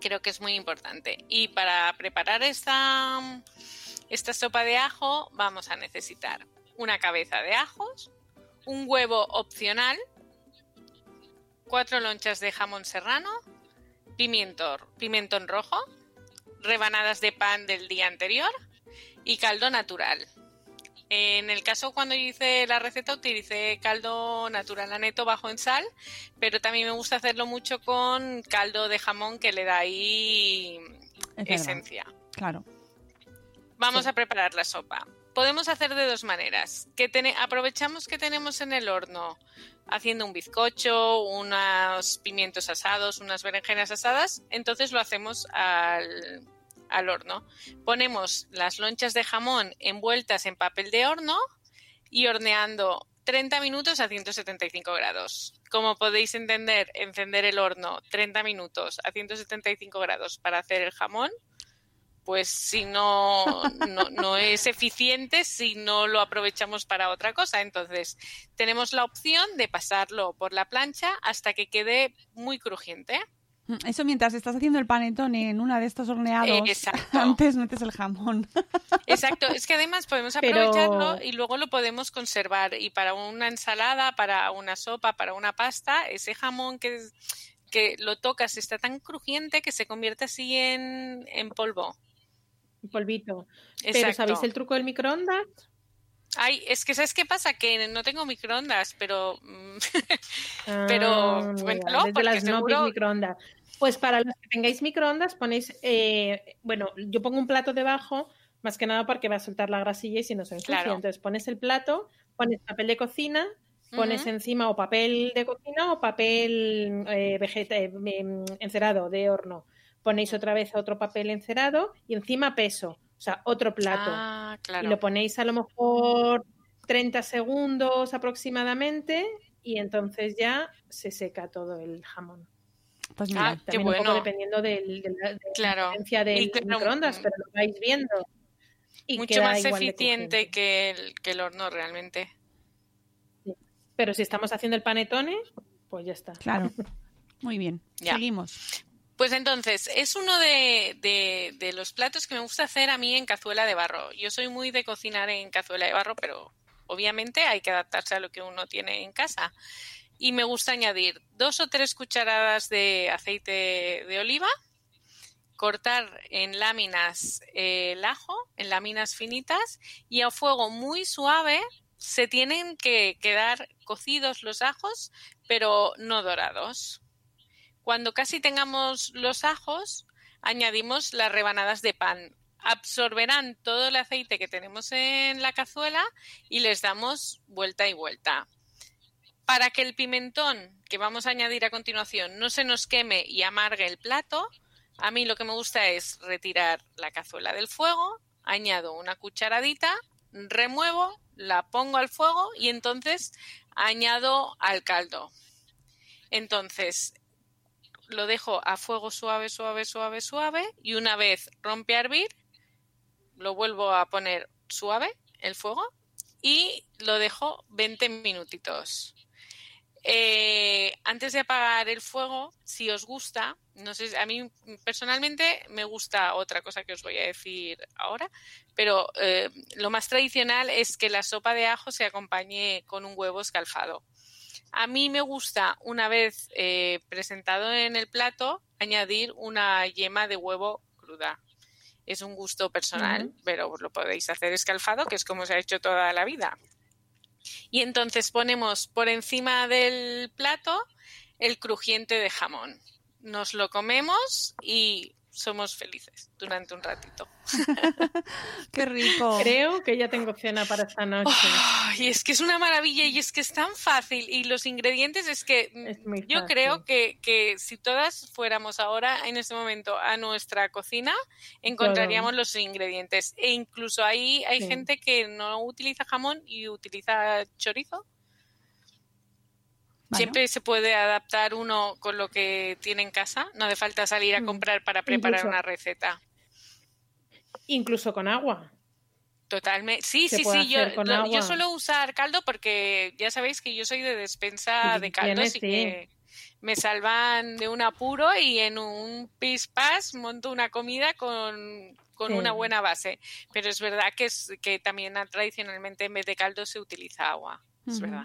Creo que es muy importante. Y para preparar esta, esta sopa de ajo vamos a necesitar una cabeza de ajos, un huevo opcional, cuatro lonchas de jamón serrano, pimiento, pimentón rojo, rebanadas de pan del día anterior y caldo natural. En el caso cuando hice la receta utilicé caldo natural aneto bajo en sal, pero también me gusta hacerlo mucho con caldo de jamón que le da ahí Es verdad. esencia. Claro. Vamos Sí. a preparar la sopa. Podemos hacer de dos maneras. Que aprovechamos que tenemos en el horno haciendo un bizcocho, unos pimientos asados, unas berenjenas asadas, entonces lo hacemos al, al horno. Ponemos las lonchas de jamón envueltas en papel de horno y horneando 30 minutos a 175 grados. Como podéis entender, encender el horno 30 minutos a 175 grados para hacer el jamón, pues si no, no, no es eficiente si no lo aprovechamos para otra cosa. Entonces, tenemos la opción de pasarlo por la plancha hasta que quede muy crujiente. Mm, Eso mientras estás haciendo el panetone en una de estos horneados, Exacto. antes metes el jamón. Exacto, es que además podemos Pero- aprovecharlo y luego lo podemos conservar. Y para una ensalada, para una sopa, para una pasta, ese jamón que, que lo tocas está tan crujiente que se convierte así en, en polvo. Un polvito. Pero. ¿sabéis el truco del microondas? Ay, es que ¿sabes qué pasa? Que no tengo microondas, pero... mm, pero Ah, mira, cuéntalo, desde porque las no microondas. Pues para los que tengáis microondas ponéis, eh, bueno, yo pongo un plato debajo, más que nada porque va a soltar la grasilla y si no se ensucia. Claro. Entonces pones el plato, pones papel de cocina, pones encima o papel de cocina o papel eh, eh, em, encerado de horno. Ponéis otra vez otro papel encerado y encima peso, o sea, otro plato. Ah, claro. Y lo ponéis a lo mejor 30 segundos aproximadamente y entonces ya se seca todo el jamón. Pues Ah, mira, qué También un poco bueno. dependiendo del- de la, de la Claro. diferencia del Y claro, microondas, pero lo vais viendo. Y Mucho más eficiente que el, que el horno realmente. Pero si estamos haciendo el panetone, pues ya está. claro. Muy bien. Ya. Seguimos. Pues entonces, es uno de, los platos que me gusta hacer a mí en cazuela de barro. Yo soy muy de cocinar en cazuela de barro, pero obviamente hay que adaptarse a lo que uno tiene en casa. Y me gusta añadir dos o tres cucharadas de aceite de oliva, cortar en láminas eh, el ajo, en láminas finitas, y a fuego muy suave se tienen que quedar cocidos los ajos, pero no dorados. Cuando casi tengamos los ajos, añadimos las rebanadas de pan. Absorberán todo el aceite que tenemos en la cazuela y les damos vuelta y vuelta. Para que el pimentón que vamos a añadir a continuación no se nos queme y amargue el plato, a mí lo que me gusta es retirar la cazuela del fuego, añado una cucharadita, remuevo, la pongo al fuego y entonces añado al caldo. Entonces, lo dejo a fuego suave, suave, suave, suave y una vez rompe a hervir, lo vuelvo a poner suave el fuego y lo dejo 20 minutitos. Eh, antes de apagar el fuego, si os gusta, no sé, a mí personalmente me gusta otra cosa que os voy a decir ahora, pero eh, lo más tradicional es que la sopa de ajo se acompañe con un huevo escalfado. A mí me gusta, una vez eh, presentado en el plato, añadir una yema de huevo cruda. Es un gusto personal, pero lo podéis hacer escalfado, que es como se ha hecho toda la vida. Y entonces ponemos por encima del plato el crujiente de jamón. Nos lo comemos y somos felices durante un ratito. Qué rico. Creo que ya tengo cena para esta noche. Y es que es una maravilla y es que es tan fácil. Y los ingredientes es que Es yo fácil. creo que, que si todas fuéramos ahora en este momento a nuestra cocina, encontraríamos los ingredientes. E incluso ahí hay Sí. gente que no utiliza jamón y utiliza chorizo. Bueno. Siempre se puede adaptar uno con lo que tiene en casa. No hace falta salir a Mm. comprar para preparar Incluso- una receta. Incluso con agua. Totalmente. Sí, Se sí, sí. Yo, lo- suelo usar caldo porque ya sabéis que yo soy de despensa de caldos tienes, y sí. que me salvan de un apuro y en un pispas monto una comida con, con Sí. una buena base. Pero es verdad que, es, que también ah, tradicionalmente en vez de caldo se utiliza agua. Es verdad.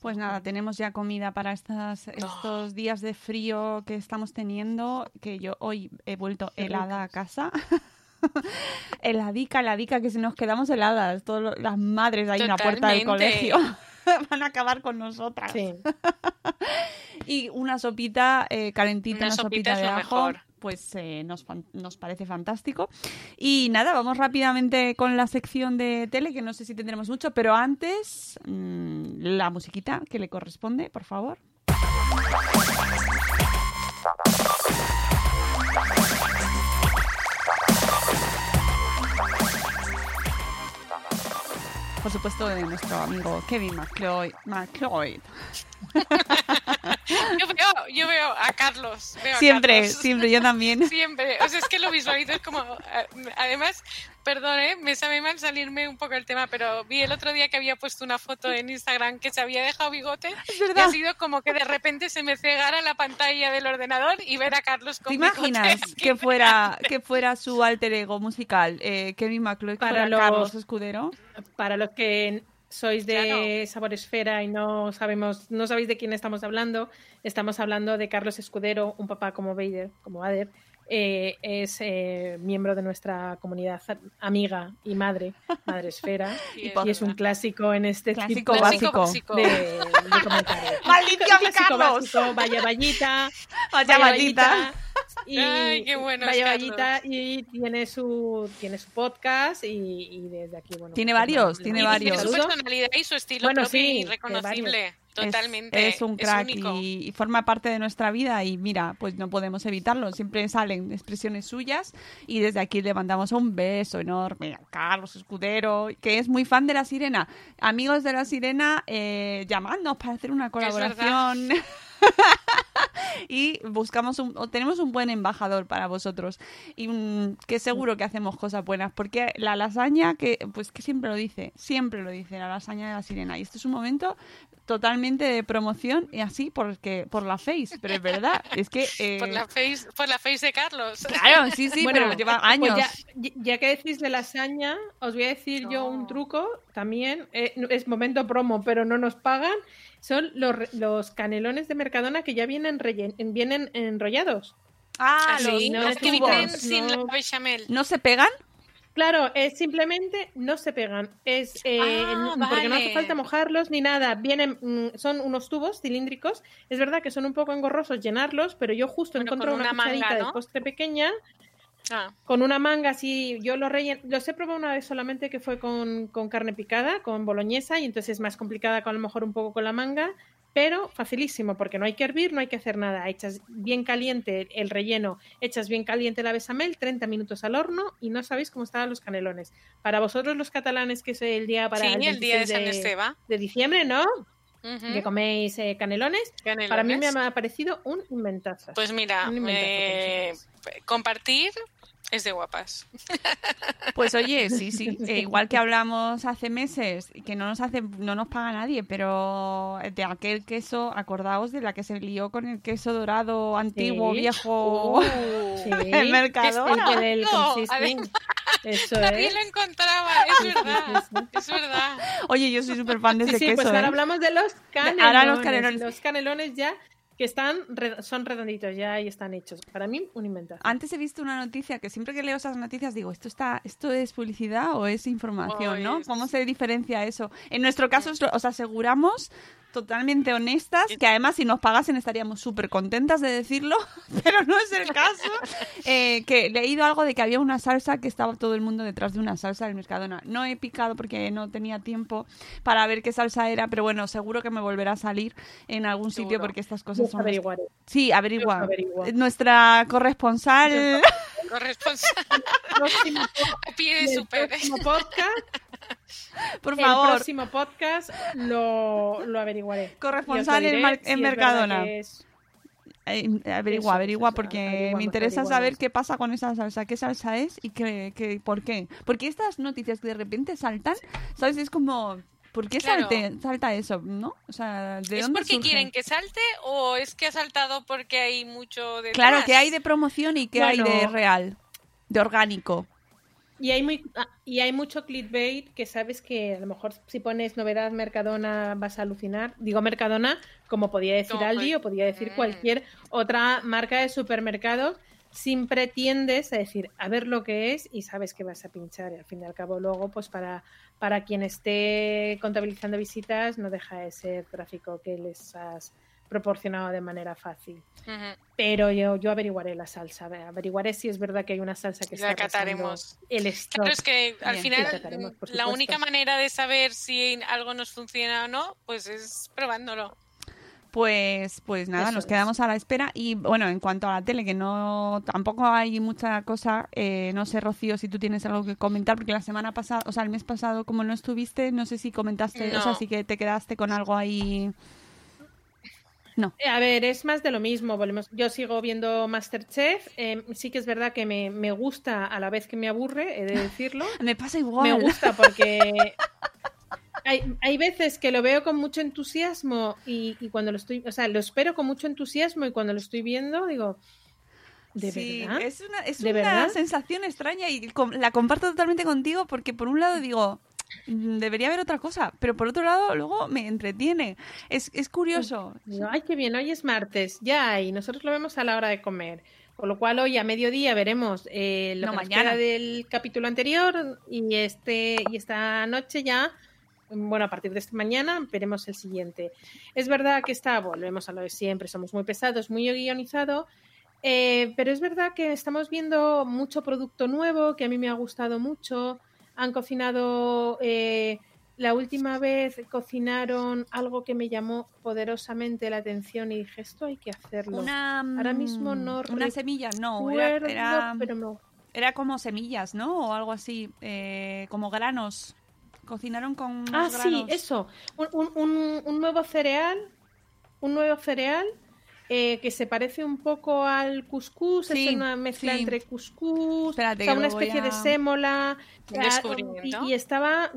Pues nada, tenemos ya comida para estas, estos días de frío que estamos teniendo, que yo hoy he vuelto helada a casa. heladica, heladica, que si nos quedamos heladas, todas las madres ahí en la puerta del colegio van a acabar con nosotras. Sí. Y una sopita eh, calentita, Una una, sopita sopita, es de lo ajo, mejor. Pues eh, nos, nos parece fantástico. Y nada, vamos rápidamente con la sección de tele, que no sé si tendremos mucho, pero antes mm, la musiquita que le corresponde, por favor. Por supuesto, de nuestro amigo Kevin McCloy. McCloy. Yo veo, yo veo a Carlos. veo a Siempre, Carlos. siempre, yo también. Siempre. O sea, es que lo visualizo, es como. Además, perdón, ¿eh? me sabe mal salirme un poco el tema, pero vi el otro día que había puesto una foto en Instagram que se había dejado bigote. Es Y ha sido como que de repente se me cegara la pantalla del ordenador y ver a Carlos con ¿Te bigote. imaginas que fuera, que fuera su alter ego musical, eh, Kevin McCloy, Para los- Carlos Escudero? Para los que sois de Claro. Sabor Esfera y no sabemos, no sabéis de quién estamos hablando, estamos hablando de Carlos Escudero, un papá como Vader, como Vader, eh, es eh, miembro de nuestra comunidad amiga y madre, Madre Esfera, Sí, y es un clásico en este Clásico tipo básico. básico. de, de comentarios. ¡Maldición, Clásico Carlos! básico, vaya vallita, Vaya vallita. Y Ay, qué bueno vaya Carlos. vallita y tiene su tiene su podcast y, y desde aquí bueno Tiene pues, varios, tiene varios. Su personalidad y su estilo Bueno, propio sí, y reconocible. Es- Totalmente. Es, un crack y, y forma parte de nuestra vida y mira, pues no podemos evitarlo. Siempre salen expresiones suyas y desde aquí le mandamos un beso enorme a Carlos Escudero, que es muy fan de La Sirena. Amigos de La Sirena, eh, llamadnos para hacer una colaboración. y buscamos un, o tenemos un buen embajador para vosotros. Y mm, que seguro que hacemos cosas buenas porque la lasaña que pues que siempre lo dice siempre lo dice la lasaña de la sirena. Y este es un momento totalmente de promoción y así porque por la face pero es verdad es que eh, Por la face, por la face de Carlos. claro sí sí Bueno, pero lleva pues años. ya, ya que decís de lasaña, os voy a decir yo un truco también. eh, es momento promo, pero no nos pagan. Son los, re- los canelones de Mercadona que ya vienen, rellen- vienen enrollados. ah los, no los los que vienen sin no. la bechamel. no se pegan Claro, es simplemente no se pegan. Es eh, Ah, no- porque no hace falta mojarlos ni nada. Vienen, mm, son unos tubos cilíndricos. Es verdad que son un poco engorrosos llenarlos, pero yo justo Bueno, encontré una, una manga, ¿no? de postre pequeña Ah, con una manga así, yo lo relleno, los he probado una vez solamente que fue con, con carne picada, con boloñesa, y entonces es más complicada con a lo mejor un poco con la manga, pero facilísimo, porque no hay que hervir, no hay que hacer nada. Echas bien caliente el relleno, echas bien caliente la besamel, 30 minutos al horno y no sabéis cómo estaban los canelones. Para vosotros los catalanes, que es el día para sí, el día de 26 San Esteban. de diciembre, ¿no? Que coméis eh, canelones. Canelones. Para mí me ha parecido un inventazo. Pues mira, inventazo, eh, compartir es de guapas. Pues oye, sí, sí. Eh, igual que hablamos hace meses, que no nos hace, no nos paga nadie, pero de aquel queso, acordaos de la que se lió con el queso dorado antiguo, Sí. viejo, Sí. el Mercadona. El, el No. Eso Nadie es. lo encontraba, es verdad, es verdad. Oye, yo soy súper fan de Sí, ese sí, queso. pues ahora ¿eh? hablamos de los canelones. Ahora los canelones. Los canelones ya que están son redonditos ya y están hechos. Para mí, un inventazo. Antes he visto una noticia que siempre que leo esas noticias digo, ¿esto está esto es publicidad o es información, no? Pues- ¿Cómo se diferencia eso? En nuestro caso os, aseguramos totalmente honestas, que además si nos pagasen estaríamos súper contentas de decirlo, pero no es el caso. Eh, que he leído algo de que había una salsa que estaba todo el mundo detrás de una salsa del Mercadona. No he picado porque no tenía tiempo para ver qué salsa era, pero bueno, seguro que me volverá a salir en algún sitio porque estas cosas averiguaré. Sí, averigua. Nuestra corresponsal... Corresponsal Próximo, a pie de el super. próximo podcast, Por el favor. próximo podcast lo, lo averiguaré. Corresponsal lo en diré Mar- si en Mercadona. es- averigua, Eso, averigua, eso, porque me interesa saber qué pasa con esa salsa, qué salsa es y qué, qué- por qué. Porque estas noticias que de repente saltan, ¿sabes? Es como, ¿por qué Claro. salte- salta eso, no? O sea, ¿de ¿Es dónde porque surge? quieren que salte o es que ha saltado porque hay mucho de Claro, que hay de promoción y que hay de real, de orgánico. Y hay, muy, ah, y hay mucho clickbait que sabes que a lo mejor si pones novedad Mercadona vas a alucinar. Digo Mercadona, como podía decir Aldi o podía decir cualquier otra marca de supermercados. Siempre tiendes a decir a ver lo que es y sabes que vas a pinchar. Y al fin y al cabo, luego, pues para, para quien esté contabilizando visitas, no deja de ser tráfico que les has proporcionado de manera fácil. Pero yo, yo averiguaré la salsa, averiguaré si es verdad que hay una salsa que La está cataremos. el stock. Claro, es que al Bien. Final la única manera de saber si algo nos funciona o no, pues es probándolo. Pues, pues nada, Eso nos es. quedamos a la espera. Y bueno, en cuanto a la tele, que no tampoco hay mucha cosa, eh, no sé, Rocío, si tú tienes algo que comentar, porque la semana pasada, o sea, el mes pasado, como no estuviste, no sé si comentaste, o sea, sí que te quedaste con algo ahí. No. Eh, A ver, es más de lo mismo. Volvemos. Yo sigo viendo Masterchef. eh, sí que es verdad que me, me gusta a la vez que me aburre, he de decirlo. Me pasa igual. Me gusta porque hay, hay veces que lo veo con mucho entusiasmo y, y cuando lo estoy, o sea, lo espero con mucho entusiasmo y cuando lo estoy viendo digo, ¿de sí, verdad? es una, es ¿De una verdad? sensación extraña y la comparto totalmente contigo porque por un lado digo, "Mm, debería haber otra cosa, pero por otro lado luego me entretiene. Es, es curioso. Ay, qué bien, hoy es martes, ya, y nosotros lo vemos a la hora de comer. Con lo cual hoy a mediodía veremos eh, lo No, que nos mañana. queda del capítulo anterior y este y esta noche ya, bueno, a partir de esta mañana veremos el siguiente. Es verdad que está, volvemos a lo de siempre, somos muy pesados, muy guionizado, eh, pero es verdad que estamos viendo mucho producto nuevo que a mí me ha gustado mucho. Han cocinado, eh, la última vez cocinaron algo que me llamó poderosamente la atención y dije, esto hay que hacerlo. Una, Ahora mismo no Una semilla, no. Era, recuerdo, era, pero no. era como semillas, ¿no? O algo así. eh, como granos. Cocinaron con. Ah, sí, eso. Un, un- un- un nuevo cereal, un nuevo cereal eh, que se parece un poco al cuscús, Sí, es una mezcla sí. entre cuscús, Espérate, o sea, una especie de sémola. Un ah, descubrimiento. Y, y estaba...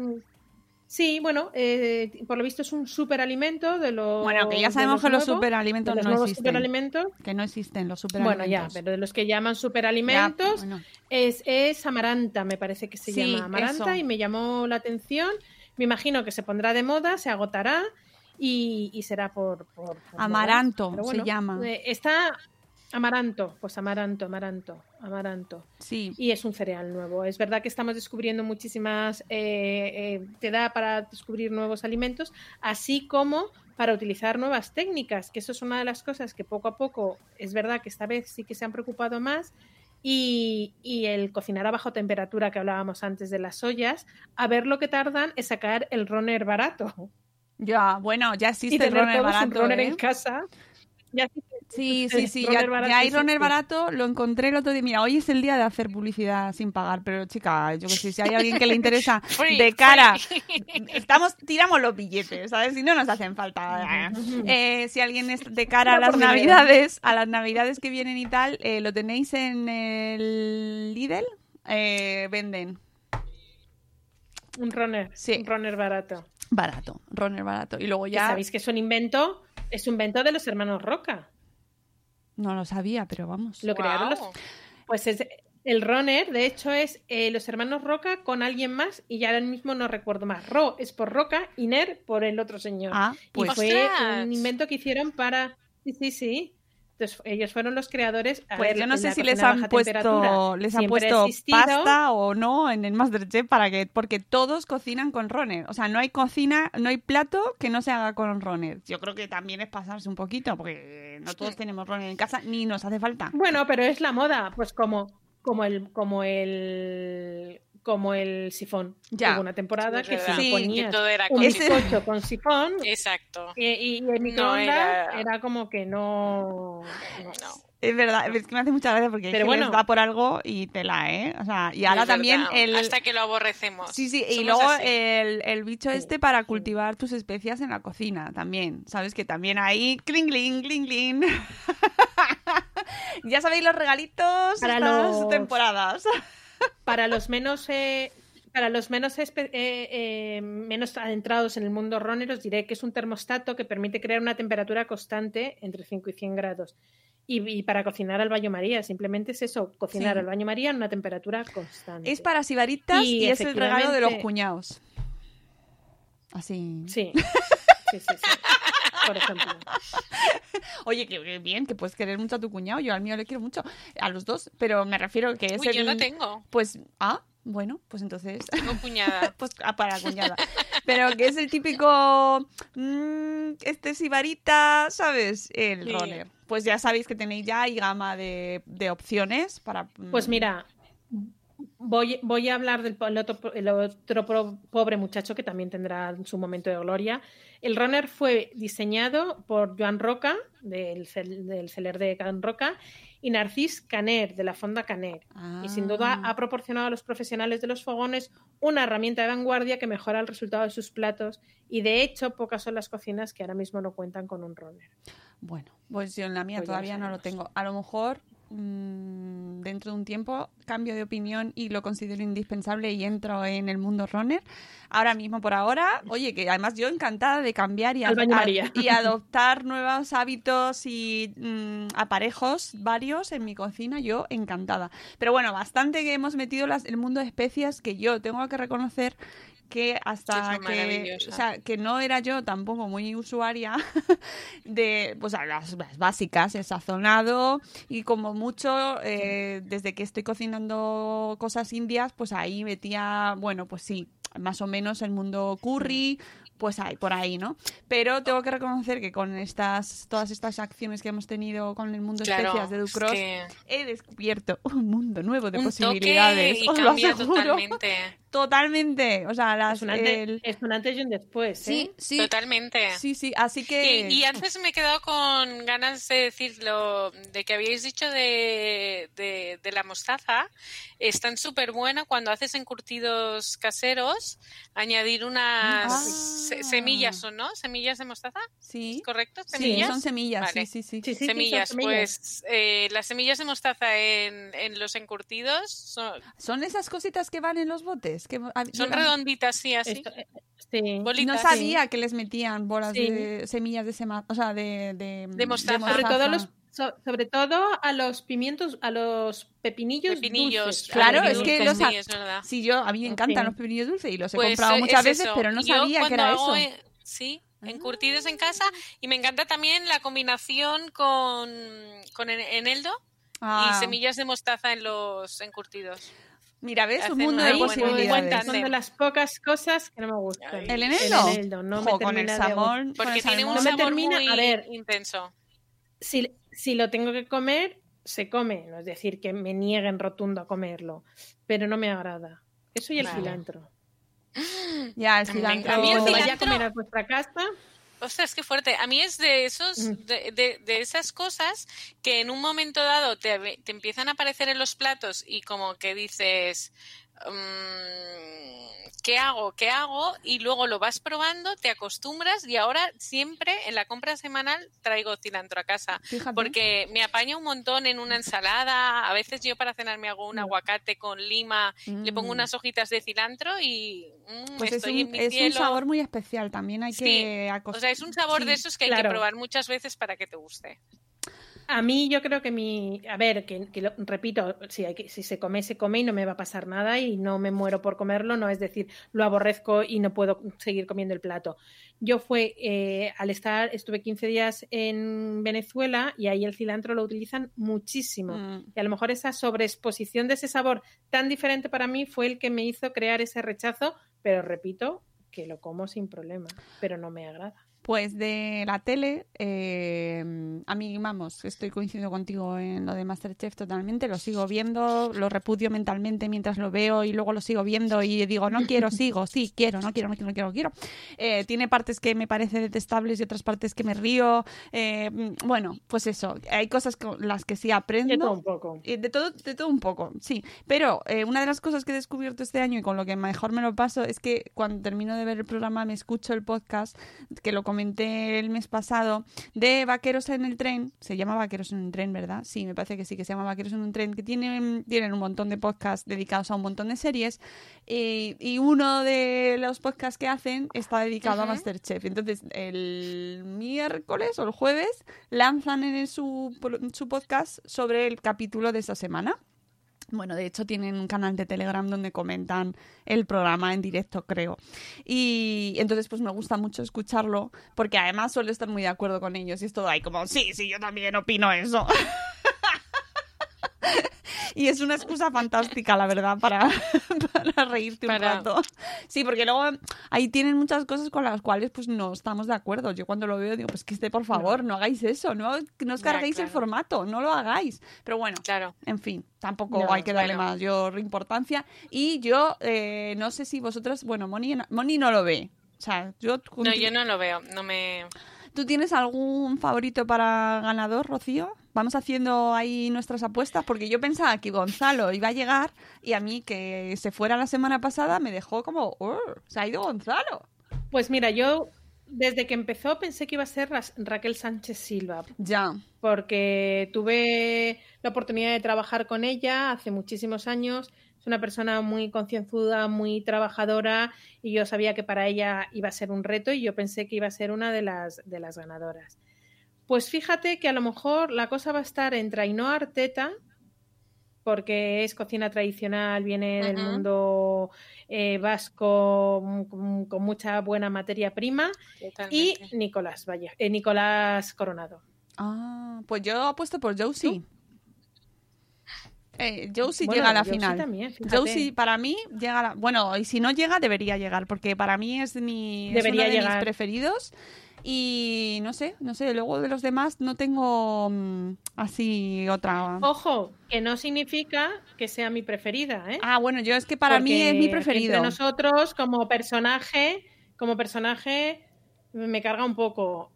Sí, bueno, eh, por lo visto es un superalimento de los. Bueno, que ya sabemos que los nuevos, superalimentos los no existen. superalimentos. Que no existen los Bueno, ya, superalimentos. pero de los que llaman superalimentos Ya, bueno. es, es amaranta, me parece que se Sí, llama amaranta, eso. y me llamó la atención. Me imagino que se pondrá de moda, se agotará y, y será por, por-. Amaranto se llama. eh, está amaranto, pues amaranto, amaranto, amaranto. Sí. Y es un cereal nuevo. Es verdad que estamos descubriendo muchísimas, eh, eh, te da para descubrir nuevos alimentos, así como para utilizar nuevas técnicas, que eso es una de las cosas que poco a poco, es verdad que esta vez sí que se han preocupado más. Y, y el cocinar a bajo temperatura que hablábamos antes de las ollas, a ver lo que tardan es sacar el runner barato. Ya, bueno, ya y existe el tener runner todos un barato. runner ¿eh? en casa. Ya existe sí, el sí, runner ya, barato ya hay runner barato, lo encontré el otro día. Mira, hoy es el día de hacer publicidad sin pagar, pero chica, yo que sé, si hay alguien que le interesa de cara, estamos, tiramos los billetes, ¿sabes? Si no nos hacen falta. Eh, si alguien es de cara a las navidades, a las navidades que vienen y tal, eh, lo tenéis en el Lidl, eh, venden Un runner, Sí. un runner barato. barato, runner barato. Y luego ya, sabéis que es un invento, es un invento de los hermanos Roca. No lo sabía, pero vamos. Lo crearon los. Pues es el runner, de hecho, es eh, los hermanos Roca con alguien más y ya ahora mismo no recuerdo más. Ro es por Roca y Ner por el otro señor. Ah, pues y fue ¡Ostras! un invento que hicieron para. Sí, sí, sí. Entonces, ellos fueron los creadores. A Pues yo no sé si les han puesto, les han puesto pasta o no en el Masterchef para que, porque todos cocinan con runner. O sea, no hay cocina, no hay plato que no se haga con runner. Yo creo que también es pasarse un poquito, porque no todos tenemos runner en casa ni nos hace falta. Bueno, pero es la moda, pues como, como el, como el, como el sifón. Ya. Hubo una temporada Sí, que es si verdad. Sí, ponías que todo era un bizcocho con sifón Exacto. y, y el microondas era- era... como que no. no. No. Es verdad, es que me hace mucha gracia porque es Pero que bueno. les da por algo y tela, ¿eh? O sea, y ahora también verdad, el... Hasta que lo aborrecemos. Sí, sí, y luego el, el bicho este para cultivar tus especias en la cocina también. Sabes que también hay cling, cling, cling, cling. ya sabéis los regalitos Para estas los- temporadas. Para los menos. eh, para los menos, eh, eh, menos adentrados en el mundo runner, os diré que es un termostato que permite crear una temperatura constante entre 5 y 100 grados. Y, y para cocinar al baño María, simplemente es eso, cocinar Sí. al baño María en una temperatura constante. Es para sibaritas y, Y es el regalo de los cuñados. Así. Sí. Sí, sí, sí. Por ejemplo. Oye, que que bien, que puedes querer mucho a tu cuñado. Yo al mío le quiero mucho. A los dos. Pero me refiero que es Uy, el... yo no tengo. Pues, ah, bueno, pues entonces... Tengo cuñada. pues ah, para cuñada. Pero que es el típico. mm, este sibarita, ¿sabes? El Sí. runner. Pues ya sabéis que tenéis ya hay gama de, de opciones para. mm, Pues mira, voy, voy a hablar del el otro, el otro pro- pobre muchacho que también tendrá su momento de gloria. El runner fue diseñado por Joan Roca, del, del celer de Can Roca, y Narcís Caner, de la Fonda Caner. Y sin duda Ah. ha proporcionado a los profesionales de los fogones una herramienta de vanguardia que mejora el resultado de sus platos. Y de hecho, pocas son las cocinas que ahora mismo no cuentan con un runner. Bueno, pues yo en la mía Pues todavía no lo tengo. A lo mejor mm, dentro de un tiempo cambio de opinión y lo considero indispensable y entro en el mundo runner. Ahora mismo, por ahora, oye, que además yo encantada de cambiar y, a- y adoptar nuevos hábitos y mm, aparejos varios en mi cocina, yo encantada. Pero bueno, bastante que hemos metido las, el mundo de especias que yo tengo que reconocer que hasta Es que, o sea, que no era yo tampoco muy usuaria de pues las, las básicas, el sazonado y como mucho eh, desde que estoy cocinando cosas indias, pues ahí metía, bueno, pues sí, más o menos el mundo curry, pues hay por ahí, ¿no? Pero tengo que reconocer que con estas todas estas acciones que hemos tenido con el mundo Claro, especias de es Ducros que- he descubierto un mundo nuevo de Un posibilidades. toque y os lo aseguro. totalmente. Totalmente. O sea, las, Es un, antes, el- es un antes y un después, ¿eh? Sí, sí. Totalmente. Sí, sí, así que... Y, y antes me he quedado con ganas de decirlo, de que habíais dicho de, de, de la mostaza. Están súper buena cuando haces encurtidos caseros, añadir unas Ah. se- semillas, ¿o no? ¿Semillas de mostaza? Sí. ¿Correcto? Sí, ¿Semillas? son semillas, Vale. sí, sí, sí. Sí, sí, sí, semillas. pues eh, las semillas de mostaza en, en los encurtidos son, ¿Son esas cositas que van en los botes? Que ah, son redonditas, sí, así. Esto- eh, sí. Bolitas. No sabía que les metían bolas Sí. de semillas de sema, o sea, de, de, De mostaza. Sobre todo, los, so- sobre todo a los pimientos, a los pepinillos, Pepinillos, dulces. Claro, es que los sí, ha- es verdad. Sí, yo a mí me encantan Sí. los pepinillos dulces y los he Pues, comprado muchas es veces, eso. pero no Yo sabía que era hago, eso. eh, sí, encurtidos en casa y me encanta también la combinación con, con en- eneldo Ah, y semillas de mostaza en los encurtidos. Mira, ves un mundo de posibilidades. Son de las pocas cosas que no me gustan. ¿El eneldo? El eneldo, no me con el termina de salmón, con Porque tiene un. No me sabor termina- muy a ver. intenso. si, si lo tengo que comer, se come. No es decir, que me nieguen rotundo a comerlo. Pero no me agrada. Eso y el Vale. cilantro. Ya, el cilantro. A mí el vaya a comer a vuestra casa, Ostras, qué fuerte. A mí es de esos, Mm. de, de- de esas cosas que en un momento dado te, te empiezan a aparecer en los platos y como que dices, ¿qué hago? ¿Qué hago? Y luego lo vas probando, te acostumbras y ahora siempre en la compra semanal traigo cilantro a casa. Fíjate. Porque me apaña un montón en una ensalada. A veces yo para cenar me hago un Mm. aguacate con lima, le pongo Mm. unas hojitas de cilantro y mm, Pues es estoy en un, mi es un sabor muy especial, también hay Sí, que O sea, es un sabor de esos que hay que probar muchas veces para que te guste. A mí yo creo que mi. A ver, que, que lo- repito, si, hay que, si se come, se come y no me va a pasar nada y no me muero por comerlo. No es decir, lo aborrezco y no puedo seguir comiendo el plato. Yo fue, eh, al estar, estuve 15 días en Venezuela y ahí el cilantro lo utilizan muchísimo. Mm. Y a lo mejor esa sobreexposición de ese sabor tan diferente para mí fue el que me hizo crear ese rechazo, pero repito que lo como sin problema, pero no me agrada. Pues de la tele, eh, a mí, vamos, estoy coincidiendo contigo en lo de Masterchef totalmente, lo sigo viendo, lo repudio mentalmente mientras lo veo y luego lo sigo viendo y digo, no quiero, sigo, sí, quiero, no quiero, no quiero, no quiero, no quiero. Eh, tiene partes que me parecen detestables y otras partes que me río. eh, bueno, pues eso, hay cosas con las que sí aprendo. De todo un poco. De todo, de todo un poco, sí. Pero eh, una de las cosas que he descubierto este año y con lo que mejor me lo paso es que cuando termino de ver el programa me escucho el podcast, que lo comenté el mes pasado, de Vaqueros en el tren. Se llama Vaqueros en el tren, ¿verdad? Sí, me parece que sí, que se llama Vaqueros en un tren, que tienen, tienen un montón de podcasts dedicados a un montón de series. y uno de los podcasts que hacen está dedicado a. Masterchef. Entonces, el miércoles o el jueves lanzan en su, su podcast sobre el capítulo de esa semana. Bueno, de hecho tienen un canal de Telegram donde comentan el programa en directo, creo. Y entonces pues me gusta mucho escucharlo porque además suelo estar muy de acuerdo con ellos y es todo ahí como, sí, sí, yo también opino eso. Y es una excusa fantástica, la verdad, para, para reírte un Para- rato. Sí, porque luego ahí tienen muchas cosas con las cuales pues no estamos de acuerdo. Yo cuando lo veo digo, pues que esté, por favor, no, hagáis eso, no, no os Ya, carguéis el formato, no lo hagáis. Pero bueno, Claro. en fin, tampoco No, hay que darle bueno. mayor importancia. Y yo eh, no sé si vosotros, bueno, Moni, Moni no lo ve. O sea, yo, No, yo no lo veo. No me. ¿Tú tienes algún favorito para ganador, Rocío? Vamos haciendo ahí nuestras apuestas porque yo pensaba que Gonzalo iba a llegar y a mí que se fuera la semana pasada me dejó como, "Oh, se ha ido Gonzalo. Pues mira, yo desde que empezó pensé que iba a ser Ra- Raquel Sánchez Silva, Ya. porque tuve la oportunidad de trabajar con ella hace muchísimos años. Es una persona muy concienzuda, muy trabajadora y yo sabía que para ella iba a ser un reto y yo pensé que iba a ser una de las, de las ganadoras. Pues fíjate que a lo mejor la cosa va a estar entre Ainhoa Arteta porque es cocina tradicional, viene del mundo eh, vasco mm, con, con mucha buena materia prima. Y. Nicolás, vaya, eh, Nicolás Coronado. Ah, pues yo apuesto por Josie. Eh, Josie Bueno, llega a la Josie final. también. Josie para mí llega a la... Bueno, y si no llega, debería llegar, porque para mí es, mi, es uno de mis preferidos. Y no sé, no sé, luego de los demás no tengo mm, así otra... Ojo, que no significa que sea mi preferida, ¿eh? Ah, bueno, yo es que para mí es mi preferido. Entre nosotros, como personaje, como personaje, me carga un poco.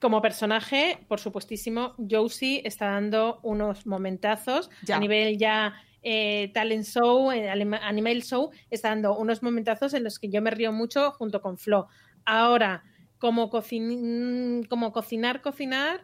Como personaje, por supuestísimo, Josie está dando unos momentazos Ya. a nivel ya eh, talent show, eh, anima- animal show, está dando unos momentazos en los que yo me río mucho junto con Flo. Ahora, como, cocin- como cocinar, cocinar,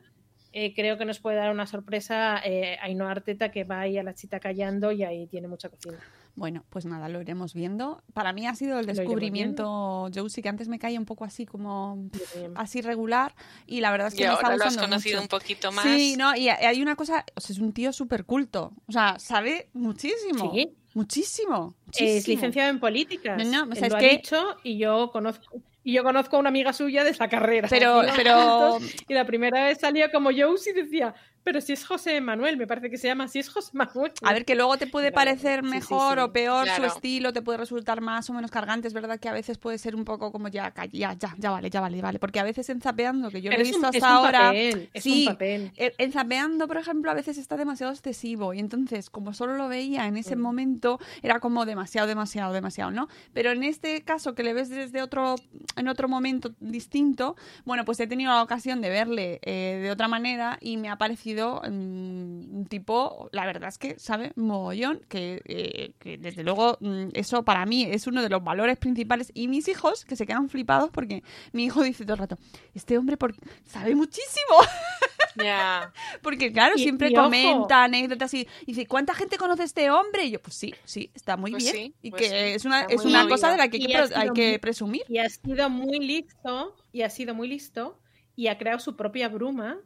eh, creo que nos puede dar una sorpresa eh, Ainhoa Arteta que va ahí a la chita callando y ahí tiene mucha cocina. Bueno, pues nada, lo iremos viendo. Para mí ha sido el descubrimiento, Josie, que antes me caía un poco así como así regular y la verdad es que Y me está ahora lo has gustando conocido mucho. un poquito más. Sí, no, y hay una cosa, o sea, es un tío súper culto. O sea, sabe muchísimo. Sí. Muchísimo. Es licenciado en políticas. No, no, o sea, lo es ha que- dicho y yo conozco y yo conozco a una amiga suya de esa carrera. Pero- pero- Y la primera vez salía como Josie y decía, pero si es José Manuel, me parece que se llama, si es José Manuel. A ver, que luego te puede Claro, parecer sí, sí, mejor sí. o peor su estilo, te puede resultar más o menos cargante. Es verdad que a veces puede ser un poco como ya, ya, ya, ya vale, ya vale, vale. Porque a veces en Zapeando, que yo lo he visto un- hasta es un ahora. papel, es un sí, papel. eh, En Zapeando, por ejemplo, a veces está demasiado excesivo. Y entonces, como solo lo veía en Mm. ese momento, era como demasiado, demasiado, demasiado, ¿no? Pero en este caso, que le ves desde otro, en otro momento distinto, bueno, pues he tenido la ocasión de verle eh, de otra manera y me ha parecido mm, un tipo, la verdad es que sabe mogollón, que, eh, que desde luego mm, eso para mí es uno de los valores principales. Y mis hijos, que se quedan flipados porque mi hijo dice todo el rato, este hombre por- sabe muchísimo. Porque claro, Y- siempre y ojo. comenta anécdotas y, y dice, ¿cuánta gente conoce a este hombre? Y yo, pues sí, sí, está muy Pues bien. sí, y pues que sí, es una, es una cosa de la que hay que, hay que presumir. Y ha sido muy listo, y ha sido muy listo, y ha creado su propia bruma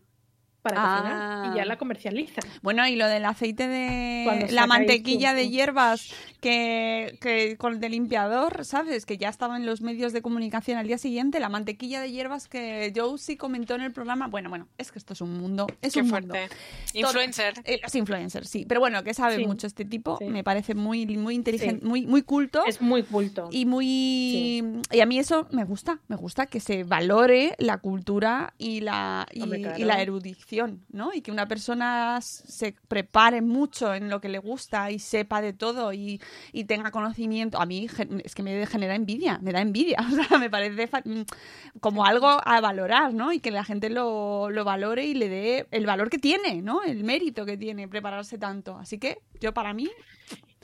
para Ah. cocinar, y ya la comercializa. Bueno, y lo del aceite de la mantequilla de hierbas que, que con el de limpiador, ¿sabes? Que ya estaba en los medios de comunicación al día siguiente, la mantequilla de hierbas que Josie comentó en el programa. Bueno, bueno, es que esto es un mundo, es Qué un fuerte. mundo. Influencer. Eh, los influencers, sí. Pero bueno, que sabe Sí. mucho este tipo, Sí. me parece muy, muy inteligente, Sí. muy, muy culto. Es muy culto. Y muy y a mí eso me gusta, me gusta que se valore la cultura y la y, Hombre, claro. y la erudición, ¿no? Y que una persona se prepare mucho en lo que le gusta y sepa de todo y, y tenga conocimiento. A mí es que me genera envidia, me da envidia, o sea, me parece mm, como algo a valorar, ¿no? Y que la gente lo, lo valore y le dé el valor que tiene, ¿no? El mérito que tiene prepararse tanto. Así que yo para mí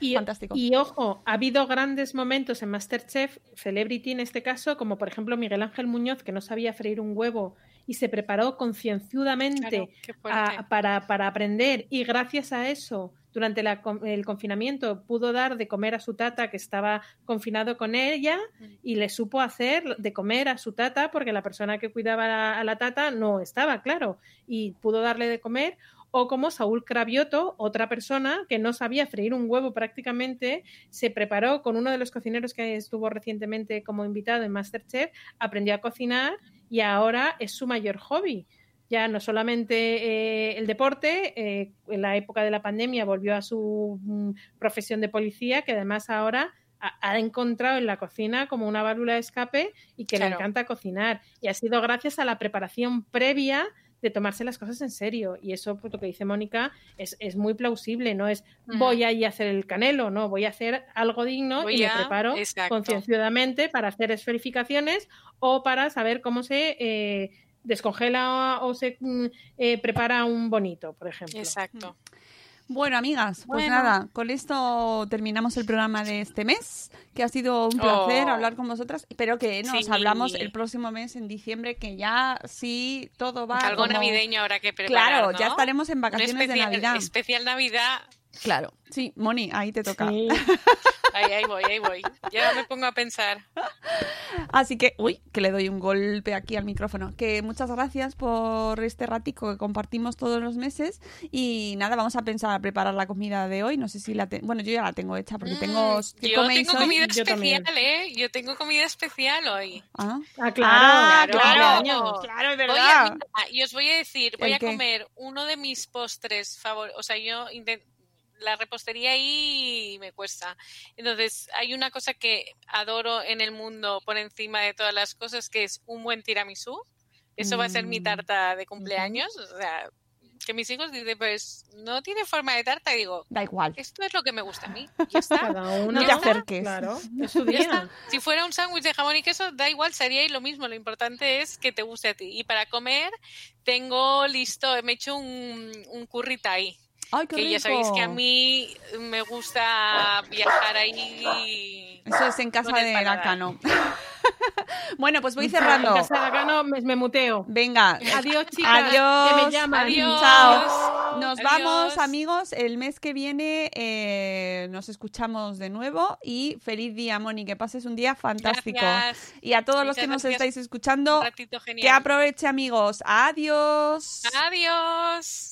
Y, Fantástico. y ojo, ha habido grandes momentos en Masterchef, Celebrity en este caso, como por ejemplo Miguel Ángel Muñoz, que no sabía freír un huevo y se preparó concienzudamente Claro, para, para aprender y gracias a eso, durante la el confinamiento, pudo dar de comer a su tata que estaba confinado con ella y le supo hacer de comer a su tata porque la persona que cuidaba a la, a la tata no estaba, claro, y pudo darle de comer. O como Saúl Cravioto, otra persona que no sabía freír un huevo prácticamente, se preparó con uno de los cocineros que estuvo recientemente como invitado en Masterchef, aprendió a cocinar y ahora es su mayor hobby. Ya no solamente eh, el deporte, eh, en la época de la pandemia volvió a su mm, profesión de policía, que además ahora ha, ha encontrado en la cocina como una válvula de escape y que le encanta cocinar. Y ha sido gracias a la preparación previa de tomarse las cosas en serio. Y eso, pues lo que dice Mónica, es, es muy plausible. No es voy a ir a hacer el canelo, no, voy a hacer algo digno Voy y me a- preparo exacto. concienciadamente para hacer esferificaciones o para saber cómo se eh, descongela o, se mm, eh, prepara un bonito, por ejemplo. Exacto. Bueno, amigas, pues Bueno. nada, con esto terminamos el programa de este mes, que ha sido un placer Oh. hablar con vosotras, pero que nos Sí. hablamos el próximo mes, en diciembre, que ya sí todo va Algo como- navideño habrá que preparar, Claro, ¿no? ya estaremos en vacaciones de Navidad. Especial Navidad Claro, sí, Moni, ahí te toca. Sí. Ahí, ahí voy, ahí voy. Ya me pongo a pensar. Así que, uy, que le doy un golpe aquí al micrófono. Que muchas gracias por este ratico que compartimos todos los meses. Y nada, vamos a pensar a preparar la comida de hoy. No sé si la tengo. Bueno, yo ya la tengo hecha porque tengo. ¿Qué Yo coméis tengo hoy? comida Yo también. especial, ¿eh? Yo tengo comida especial hoy. Ah, Ah, claro. Ah, claro. claro, es Voy a- verdad. y os voy a decir, voy ¿El a qué? comer uno de mis postres favoritos. O sea, yo inten- la repostería ahí me cuesta. Entonces, hay una cosa que adoro en el mundo por encima de todas las cosas, que es un buen tiramisú. Eso va a ser mi Mm. tarta de cumpleaños. O sea, que mis hijos dicen, pues, no tiene forma de tarta. Y digo, Da igual. esto es lo que me gusta a mí. Ya está. Cada uno. No te acerques. Claro, Ya está. Si fuera un sándwich de jamón y queso, da igual, sería lo mismo. Lo importante es que te guste a ti. Y para comer, tengo listo, me he hecho un, un curry thai. Ay, qué Que ya sabéis que a mí me gusta viajar ahí. Eso es en casa de. Nakano. bueno, pues voy En cerrando. casa de Nakano me, me muteo. Venga. Adiós, chicas. Adiós. Que me llaman. Adiós. Chao. Nos Adiós. vamos, amigos. El mes que viene eh, nos escuchamos de nuevo. Y feliz día, Moni. Que pases un día fantástico. Gracias. Y a todos los que nos gracias. estáis escuchando, Un ratito que aproveche, amigos. Adiós. Adiós.